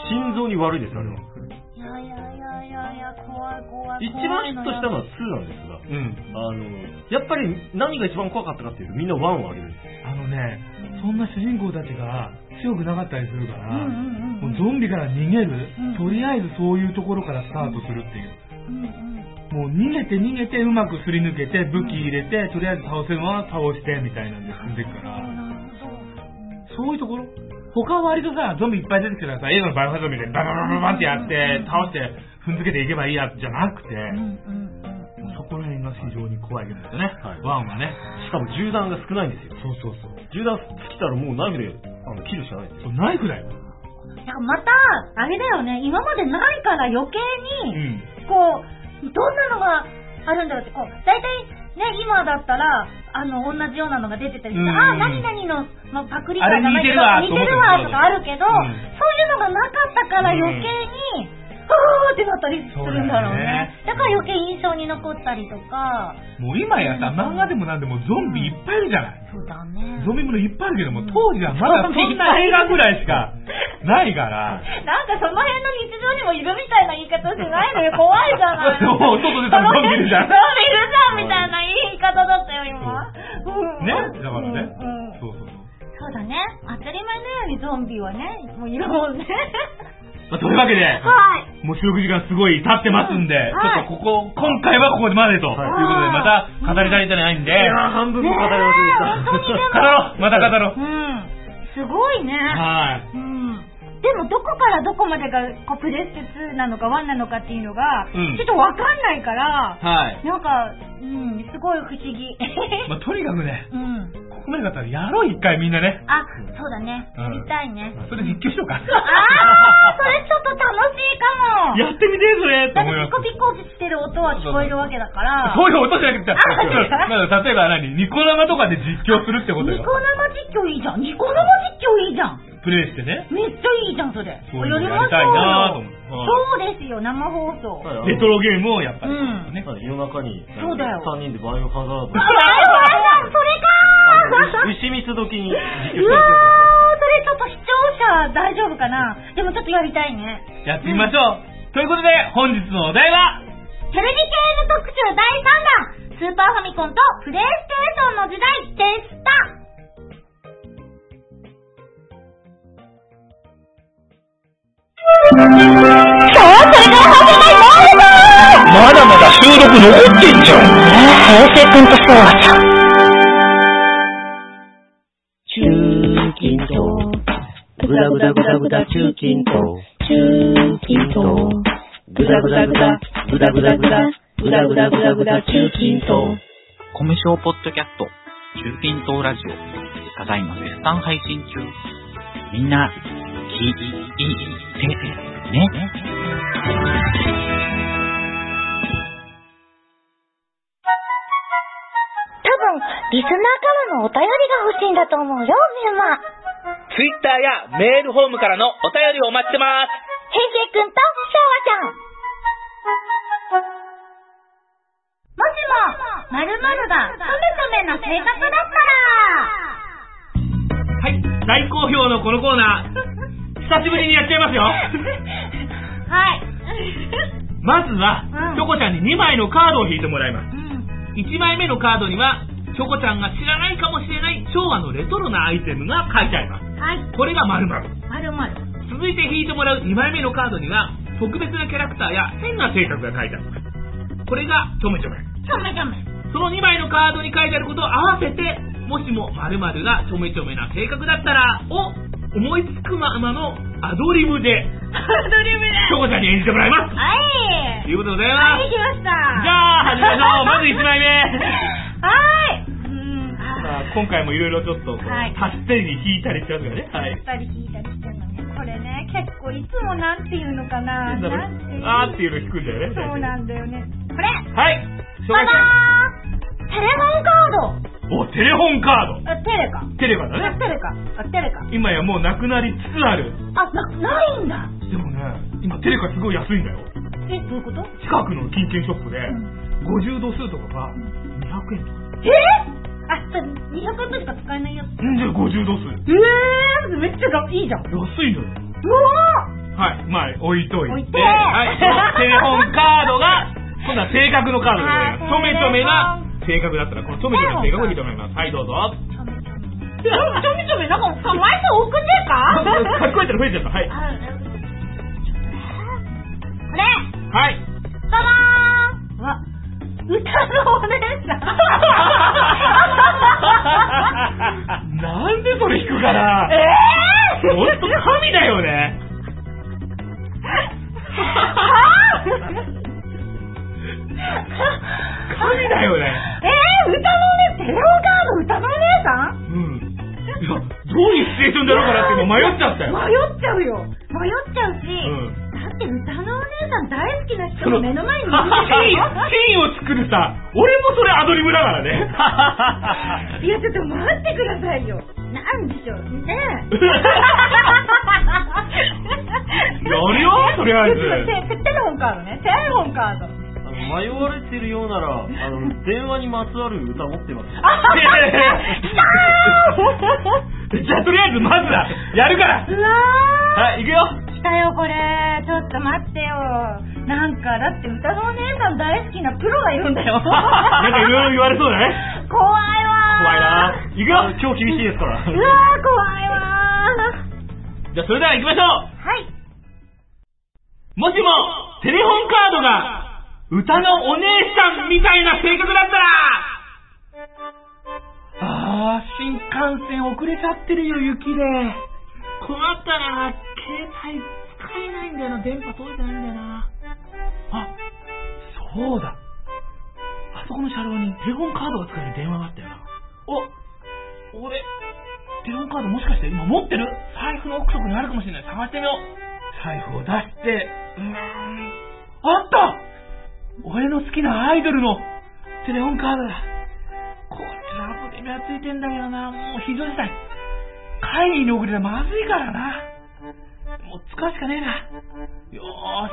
心臓に悪いです、あれは。いやいやいやいやいや、怖い怖い。一番ヒットしたのは2なんですが、うん。あの、やっぱり何が一番怖かったかっていうと、みんな1をあげるんです。あのね、そんな主人公たちが強くなかったりするから、うんうんうんもうゾンビから逃げる、んとりあえずそういうところからスタートするっていう。うんうんもう逃げて逃げてうまくすり抜けて武器入れて、とりあえず倒せるのは倒してみたいなんで進んでいくから、そういうところ？他は割とさ、ゾンビいっぱい出てきたらさ、映画のバイオハザードみたいにバババババンってやって、倒して踏んづけていけばいいやじゃなくて、うんうんうんそこら辺が非常に怖いゲームだよね。はいワンはね。しかも銃弾が少ないんですよ。そうそうそう。銃弾尽きたらもうナイフであの切るしかないです。そうナイフだよ。なんかまた、あれだよね、今までないから余計うに、ん。こう、どんなのがあるんだろうって、こう、大体ね、今だったら、あの、同じようなのが出てたりして、うん。ああ、何々の、まあ、パクリ感じゃないけど、似てるわとかあるけど、うん。そういうのがなかったから余計に、ふーってなったりするんだろうね。だから余計印象に残ったりとか、もう今やさ、漫画でもなんでもゾンビいっぱいいるじゃない。そうだね。ゾンビものいっぱいあるけども、当時はまだそんな映画ぐらいしかないから。なんかその辺の日常にもいるみたいな言い方しないのよ。怖いじゃない。そ う外出たらゾンビいるじゃんゾンビいるじゃんみたいな言い方だったよ、今。うんね？だからねそうそうそう。そうだね。当たり前のようにゾンビはね、もういるもんね。まあ、というわけで、はい。もう収録時間すごい経ってますんで、はいちょっとここ、今回はここまでということで、はいまた語り足りてないんで、いやー、半分も語れませんでした。ねえ本当にでも語ろうまた語ろううん。すごいね。はい。うん。でもどこからどこまでがこうプレステ2なのか1なのかっていうのが、うんちょっとわかんないから、はい。なんか、うん、すごい不思議。まあ、とにかくね、うん。ここまでだったらやろう、一回みんなね。あ、そうだね。うんやりたいね。それ実況しようか。あー、それちょっと楽しいかも。やってみてそれとだっ思いますてピコ。ピコしてる音は聞こえるわけだから。そういう音じゃなくて、例えば何？ニコ生とかで実況するってことよニコ。生実況いいじゃん。ニコ生実況いいじゃん。プレイしてね。めっちゃいいじゃん、それ。そうやりましょうやりたいなと思よう。そうですよ、生放送。レトロゲームをやっぱりうんね。はい夜中に、そうだよ3人でバイオハザード。あ、なるほど、それか 牛蜜時にうわー、るそれちょっと視聴者大丈夫かな？でもちょっとやりたいね。やってみましょう。ということで、本日のお題は、テレビゲーム特集第3弾スーパーファミコンとプレイステーションの時代でしたさあ、それまだまだ収録残ってんじゃん。平成君と昭和ちゃん。ぐだぐだぐだぐだ中近東。中近東。ぐだぐだぐだ、ぐだぐだぐだ、ぐだぐだぐだぐだ中近東。コミュ障ポッドキャスト、中近東ラジオ、ただいま絶賛配信中。みんな、聞いてね。多分、リスナーからのお便りが欲しいんだと思うよ、メンマ。ツイッターやメールフォームからのお便りをお待ちしてます。平成くんと昭和ちゃん。もしも、まるまるがトメトメな性格だったら、はい、大好評のこのコーナー、久しぶりにやっちゃいますよ。はい。まずはうん、チョコちゃんに2枚のカードを引いてもらいます。うん。1枚目のカードには、チョコちゃんが知らないかもしれない昭和のレトロなアイテムが書いてあります。はい。これが〇〇。まるまる。続いて引いてもらう2枚目のカードには、特別なキャラクターや変な性格が書いてあります。これがちょめちょめ。ちょめちょめ。その2枚のカードに書いてあることを合わせて、もしも〇〇がちょめちょめな性格だったら、を思いつくままのアドリブで、アドリブで。チョコちゃんに演じてもらいます。はい。ということでございます。はい、来ました。じゃあ、始めましょう。まず1枚目。はい。うーん。今回もいろいろちょっとはい足したり引いたりしてますからね。はい。ったり引いたりしてるのね。これね、結構いつもなんていうのかな。なんていうあーっていうの引くんだよね。そうなんだよね。これはい。紹介テレホンカードお、テレホンカード。あ、テレか。テレバだあ、ね。テレか。あ、テレか。今やもうなくなりつつある。あ、な、ないんだ。でもね、今テレカすごい安いんだよ。え、どういうこと？近くの金券ショップで、うん50度数とかが200円とか。え？ー、あ、それ200円分しか使えないやつ。んで50度数。えー、めっちゃがいいじゃん。う安いのよ。わはい。まあ、置いといて。置いてはい。そのテレホンカードが、今度は正確のカードでございます。あーちょめちょめな正確だったら、このちょめちょめの正確を見てもらいます。はい、どうぞ。ーちょめちょめ。なんかさ、枚数多くねえかかっこいいったら増えちゃった。はい。あこれはい。ババーンわ、歌のお姉さんなんでそれ引くかなえぇ、ー、ほんと神だよね。神だよね。えー、歌のお姉、テレホンカード歌のお姉さん？うん。いや、どういうシチュエーションだろうかなって今迷っちゃったよ。迷っちゃうよ。迷っちゃうし、うんだって歌のお姉さん大好きな人が目の前にいるシーン、シーンを作るさ、俺もそれアドリブだからね。いや、ちょっと待ってくださいよ。なんでしょうね。やるよとりあえずテテレホンカードね。テレホンカード。迷われてるようなら、あの、電話にまつわる歌持ってますじゃあとりあえずまずは、やるから。うわはい、行くよ。ー来たよ、これ。ちょっと待ってよ。なんか、だって歌のお姉さん大好きなプロがいるんだよ。なんかいろいろ言われそうだね。怖いわー。怖いな行くよ。今日厳しいですから。うわー、怖いわじゃあそれでは行きましょう。ー。はい。もしも、テレホンカードが、歌のお姉さんみたいな性格だったらあー、新幹線遅れちゃってるよ、雪で。困ったな携帯使えないんだよな、電波届いてないんだよな。あ、そうだ。あそこの車両にテレホンカードが使える電話があったよな。お、俺、テレホンカードもしかして今持ってる？財布の奥底にあるかもしれない。探してみよう。財布を出して、うーん。あった俺の好きなアイドルのテレホンカードだ。これラブレビューついてんだけどな。もう非常事態。会議に送りはまずいからな。もう使うしかねえな。よー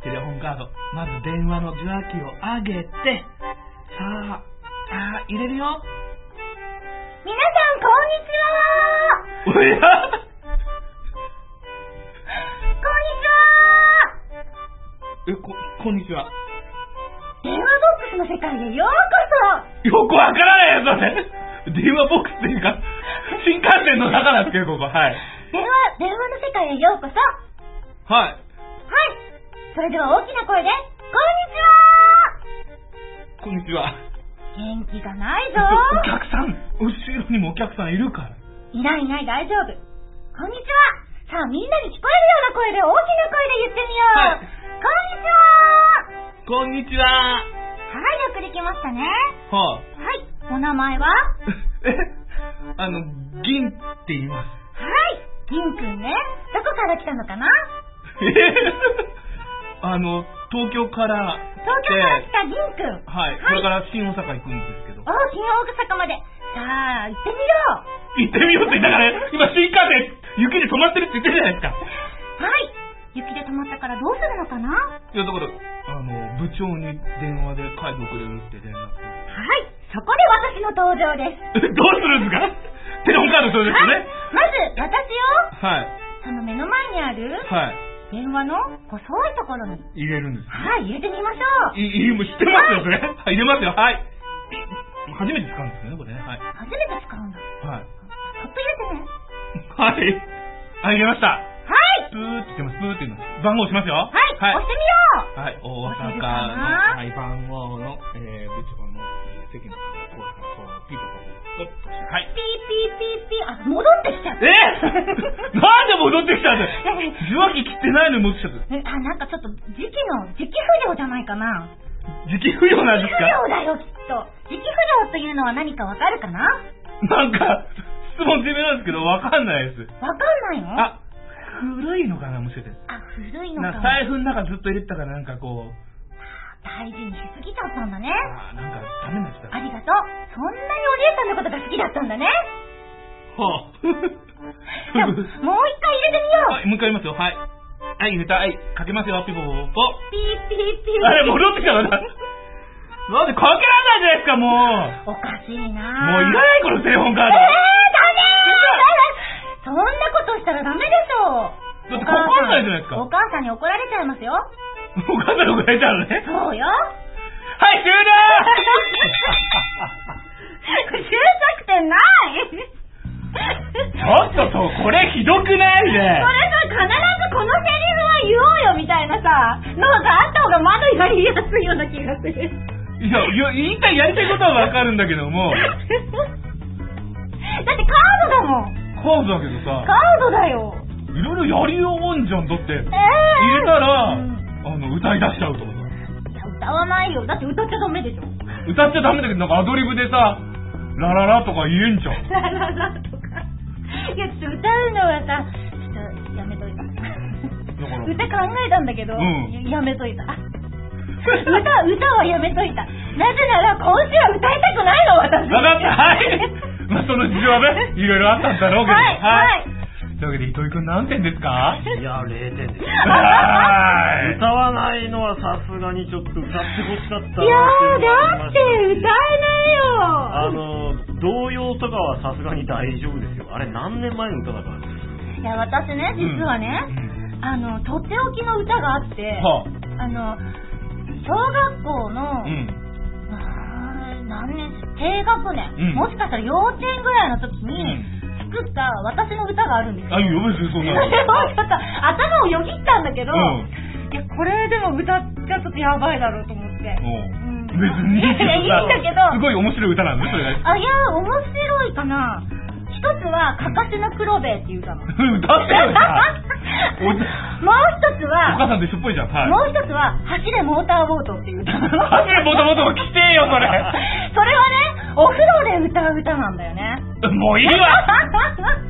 し。テレホンカード。まず電話の受話器を上げて、さあ、あー入れるよ。皆さん、こんにちはおや？こんにちはえ、こ、こんにちは。スの世界へようこよくわからないよ、それ。電話ボックスっていうか、新幹線の中なんですけど、ここ。はい。そ電話、電話の世界へようこそははい。いそれでは大きな声で、こんにちはこんにちは。元気がないぞ お客さん、後ろにもお客さんいるから。いないいない大丈夫。こんにちはさあみんなに聞こえるような声で大きな声で言ってみよう、はいこんにちはこんにちは。はい、よくできましたね。ははい、お名前は？はあ、え、あの、銀って言います。い、銀くんね。どこから来たのかな？え あの、東京から東京から来た銀くん。はい、これから新大阪行くんですけど。お新大阪まで。さあ、行ってみよう。行ってみようって言ったから、今新幹線、雪で止まってるって言ってるじゃないですか。はい。雪で止まったからどうするのかな？はいや、だから、あの、部長に電話で帰ってくれるって連絡。い。そこで私の登場です。どうするんですか？テレホンカードそうですよはいね。。まず、私を、はい。その目の前にあるはい。電話の細いところに、入れるんです。はい、入れてみましょう。いい、いい、もう知ってますよ、それ。はい、入れますよ、はい。初めて使うんですよね、これね。はい。初めて使うんだ。はい。そっと入れてね。はい。あ、入れました。はい。プーって言ってます、プーって言います。番号押しますよ。はい、はい押してみよう。はい、大阪の、はい、番号の、えー、部長の席の番号、そう、ピーポポポ、ポッとして、はい。ピーピーピーピー。あ、戻ってきちゃった。えなんで戻ってきたんだ受話器切ってないのに戻ってきちゃった。えあ、なんかちょっと時期の、時期不良じゃないかな。時期不良なんです時期不良かだよ、きっと。時期不良というのは何かわかるかななんか、質問攻めなんですけど、わかんないです。わかんないのあ、古いのかな、むしろ。あ、古いのかな財布の中ずっと入れてたから、なんかこう、大事にしすぎちゃったんだね。あーなんかダメになっちゃった。ありがとう。そんなにお姉さんのことが好きだったんだね。はじゃあ、もう一回入れてみよう。はい、もう一回言いますよ。はい。はい、入れた。はい、かけますよ。ピポポポポ。ピーピーピー。あれ、戻ってきたまだ。なんでかけられないじゃないですか、もう。おかしいなもういらない、このテレホンカーえー、ダメーそんなことしたらダメでしょだってかかんないじゃないですかお母さんに怒られちゃいますよ。ド。お母さんのくれたのね。そうよ。はい、終了終作点ないちょっとそう、これひどくないそれね。さ、必ずこのセリフは言おうよみたいなさ、のがあった方がまだやりやすいような気がする。いや、いや言いたい、やりたいことはわかるんだけども、だってカードだもん。カードだけどカさ、ードだよ。いろいろやりようんじゃん。だって、えー、入れたら、うんあの、歌い出しちゃうとかさ。歌わないよ。だって歌っちゃダメでしょ。歌っちゃダメだけど、なんかアドリブでさ、ラララとか言えんじゃん。ラララとか。いや、ちょっと歌うのはさ、ちょっとやめといた。だから、歌考えたんだけど、うんややめといた。歌、歌はやめといた。なぜなら今週は歌いたくないの、私。わかった、はい。まあ、その事情はね、いろいろあったんだろうけど。はい、はい。というわけで、糸井くん何点ですか？いや、0点です。はーい。歌わないのはさすがにちょっと歌ってほしかったいやー、だって歌えあないよ。の、童謡とかはさすがに大丈夫ですよ。あれ何年前の歌だから。いや、私ね、実はね、うんあの、とっておきの歌があって、はあの、小学校の、あ、うん。何年？低学年、うんもしかしたら幼稚園ぐらいの時に作った私の歌があるんですよ。あ、いいよ、別にそんなの。ちょっと頭をよぎったんだけど、うんいや、これでも歌っちゃちょっとやばいだろうと思って。別にいいんだけど すごい面白い歌なんです、それが。あ、いや、面白いかな。一つは、かかしの黒兵衛っていう歌なの。歌ってよ、もう一つおは、母さんと一緒っぽいじゃん。はい。もう一つは、走れモーターボートっていう歌なの。走れもともと来てよ、それ。それはね、お風呂で歌う歌なんだよね。もういいわ。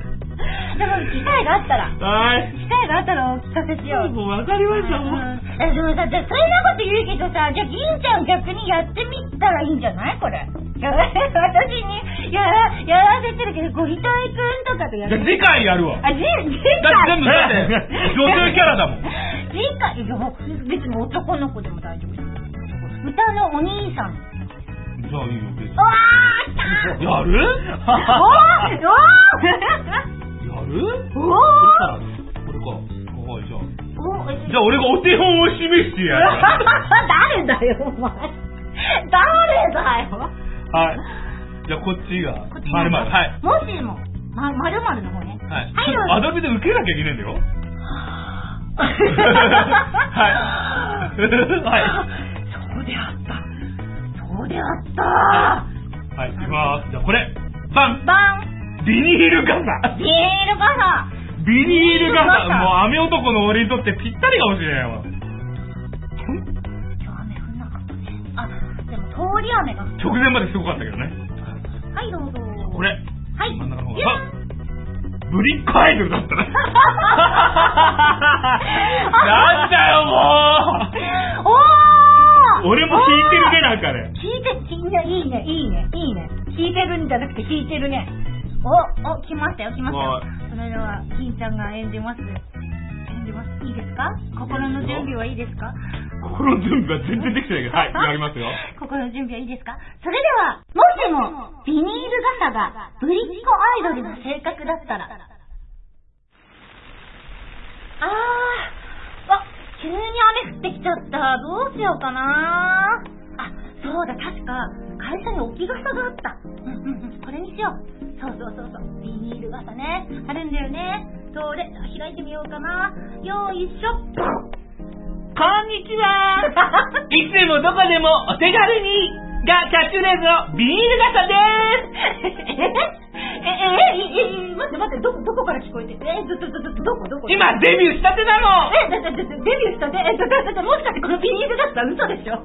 でも、機会があったら、はい。機会があったらお聞かせしよう。もうわかりました、もう。うんえでもさ、じゃあそんなこと言うけどさ、じゃあ銀ちゃん逆にやってみたらいいんじゃない？これ。や ら私にやら、やらせてるけど、ごひといくんとかでやる。じゃあ次回やるわ。あ、じ、次だって全回。部だって、女性キャラだもん。次回、いや別に男の子でも大丈夫です。歌のお兄さん。じゃあいいよ、別にうわー来たやる？おーやる？おーおそしたら、これか。はい、じゃあ。おーじゃあ俺がお手本を示してやる。誰だよ、お前。誰だよ。はい。じゃあこっちがこっち、まるまる。はい。もしも、ま、まるまるの方ね。はい。はい、アドリブで受けなきゃいけないんだよ。はい。はい。そうであった。そうであった。はい、いきます。じゃあこれ。バンバンビニール傘ビニール傘ビニール傘もう雨男の俺にとってぴったりかもしれないわ。通り雨が。直前まですごかったけどね。はい、どうぞ。これ。はい。真ん中の方いやが。ブリックアイドルだったね。なんだよもうおー俺も弾いてるね、なんかね。聞いて、聞いて、いいね、いいね、いいね。聞いてるんじゃなくて聞いてるね。お、お、来ましたよ、来ましたよはい。それでは、金ちゃんが演じます。演じます。いいですか？心の準備はいいですか？心の準備が全然できてないけど。はい、やりますよ。心の準備はいいですか？それでは、もしも、ビニール傘がブリッコアイドルの性格だったら。あー、あ、急に雨降ってきちゃった。どうしようかなあ、そうだ、確か、会社に置き傘があった。うんうんうん、これにしよう。そうそうそうそう、ビニール傘ね。あるんだよね。それ、開いてみようかな。よいしょ。こんにちは。いつでもどこでもお手軽にがキャッチフレーズのビニール傘でえええええ待って待って、ど、どこから聞こえてえど、ど、ど、ど、どこどこす今デビューしたてなのえ、だ、だ、だ、デビューしたで、え、だ、だ、だ、もしかしてこのビニール傘嘘でしょ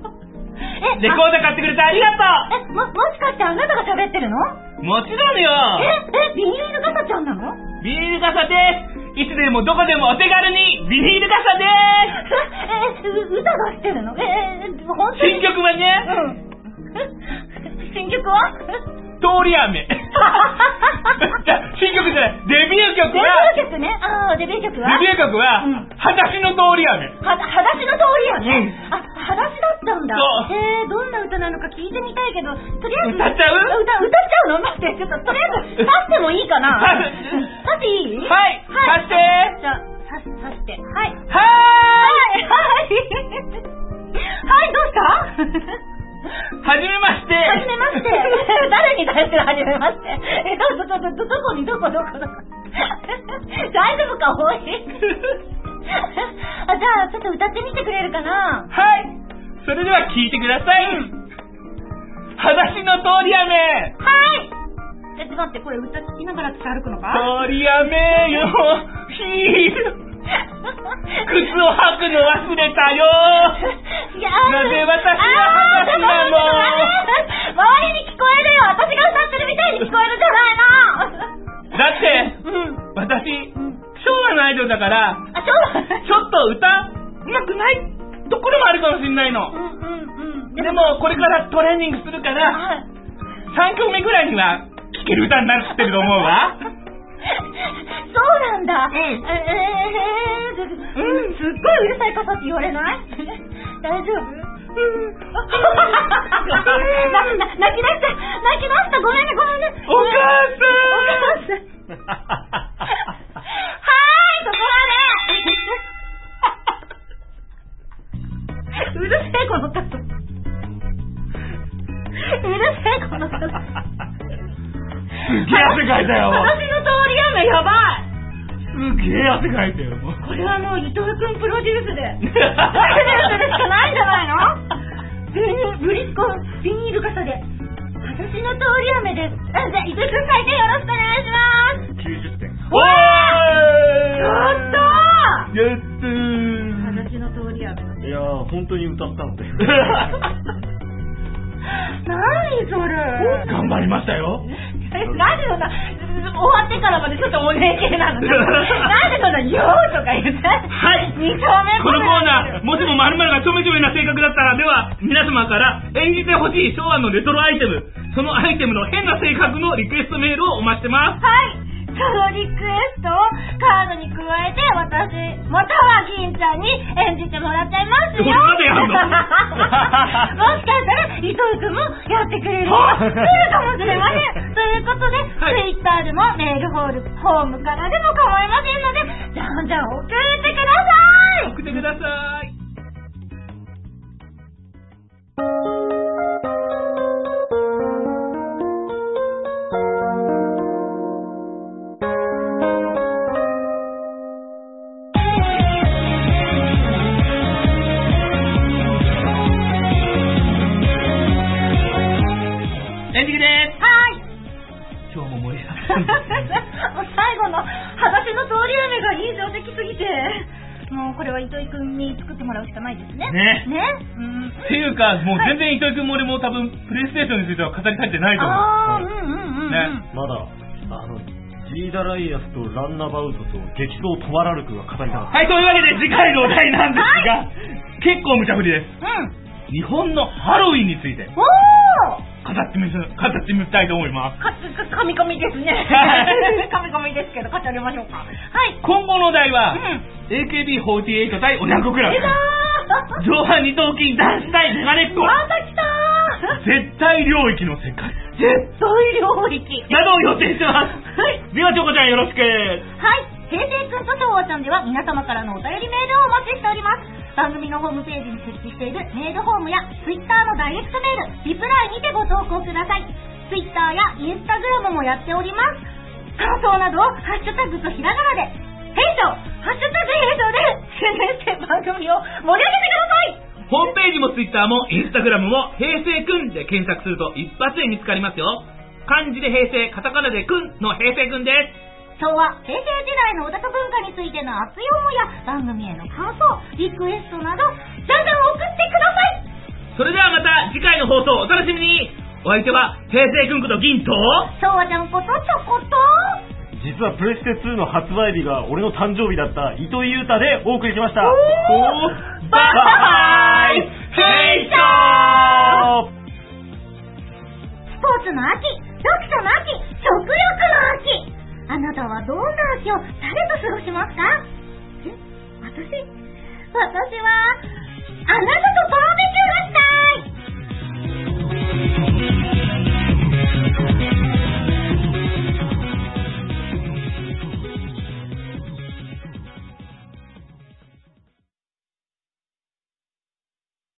え、レコーダー買ってくれてありがとあえ、も、もしかしてあなたが喋ってるのもちろんよえ、え、ビニール傘ちゃんなのビニール傘です。いつでもどこでもお手軽にビニール傘でえ、う歌出してるの？え、本当に？新曲はね、うん。新曲は？通り雨。じゃ新曲じゃない、デビュー曲デビは、ュー曲ね。ああ、デビュー曲は？デビュー曲は、うん。裸足の通り雨。は、裸足の通りやね。あ、裸足だったんだ。へえ、どんな歌なのか聞いてみたいけど、とりあえず。歌っちゃう？歌、歌っちゃうの？待って、ちょっと、とりあえず、刺してもいいかな？刺していい？はいはい。刺してじゃあ、刺し、刺して。はい。ははい、はい。はい、どうした？はじめましてはじめまして。誰に対してはじめまして？え、ど、ど、ど、ど、どこに、どこ、どこ、どこ？大丈夫か、おい。あ、じゃあ、ちょっと歌ってみてくれるかな？はい。それでは聞いてください、裸足の通り雨。はい。ちょっと待って、これ歌聞きながら私歩くのか？通り雨よ。ヒール。靴を履くの忘れたよ。なぜ私が裸足なの？周りに聞こえるよ。私が歌ってるみたいに聞こえるじゃないだってのうん。私昭和のアイドルだからあ、ちょっと。ちょっと歌うまくないところもあるかもしれないのうんうんうん。でもこれからトレーニングするからはい。3曲目ぐらいには聴ける歌になってると思うわ そうなんだ。んえー、えー、うん、すっごいうるさい傘って言われない大丈夫うん。な、な、泣き出した泣き出したごめんね、ごめんね。お母さんお母さん。はーい、そこまでうるせえ、この傘。うるせえ、この傘。すげえ汗かいたよ私の通り雨やばい。すげえ汗かいたよこれはもう伊藤君プロデュースで。プロデュースでしか？ないんじゃないのビニブリスコ、ビニール傘で。私の通り雨でじゃあ、伊藤君採点よろしくお願いします。90点。おーいやったやったー私の通り雨。いやー、本当に歌ったので。何それ？頑張りましたよラジオな、終わってからまでちょっとお礼系なの？なんでそんな、よーとか言って？はい二丁目このコーナー、もしも〇〇がちょめちょめな性格だったら、では、皆様から演じてほしい昭和のレトロアイテム、そのアイテムの変な性格のリクエストメールをお待ちしてます。はい。そのリクエストをカードに加えて、私、または銀ちゃんに演じてもらっちゃいますよ。もしかしたら、伊藤君もやってくれる 来るかもしれません。ということで、はい Twitter でもメールホール、ホームからでも構いませんので、じゃんじゃん送ってください送ってください。語り足りてないと思う。ああ、うんうんうんうん。ねまだ、あの、ジーダライアスとランナバウトと激走トマラルクが語りたかっはい、というわけで次回のお題なんですが、結構無茶ぶりです。うん。日本のハロウィンについておー語ってみせ、語ってみたいと思います。か、か、かみかみですねはい。かみかみですけど、語りましょうか。はい。今後のお題は、う AKB48 対おにゃんこクラブ出た。ー上半二頭筋男子対メガネっ子また来たー 絶対領域の世界絶対領域。などを予定してます。はい。では、チョコちゃんよろしく。はい。平成くんと昭和ちゃんでは皆様からのお便りメールをお待ちしております。番組のホームページに設置しているメールフォームや Twitter のダイレクトメール、リプライにてご投稿ください。Twitter や Instagram もやっております。感想などをハッシュタグとひらがなで、平常、ハッシュタグ平常で 宣伝して番組を盛り上げてくださいホームページもツイッターもインスタグラムも平成くんで検索すると一発で見つかりますよ。漢字で平成、カタカナでくんの平成くんです。昭和、平成時代のオタク文化についての熱い思いや番組への感想、リクエストなど、じゃんじゃん送ってくださいそれではまた次回の放送お楽しみにお相手は平成くんこと銀と、昭和ちゃんことチョコと、実はプレステ2の発売日が俺の誕生日だった糸井優太でお送りしました。バイバイ。ヘイトスポーツの秋読書の秋食欲の秋。あなたはどんな秋を誰と過ごしますか？え私？私はあなたとバーベキューがしたい。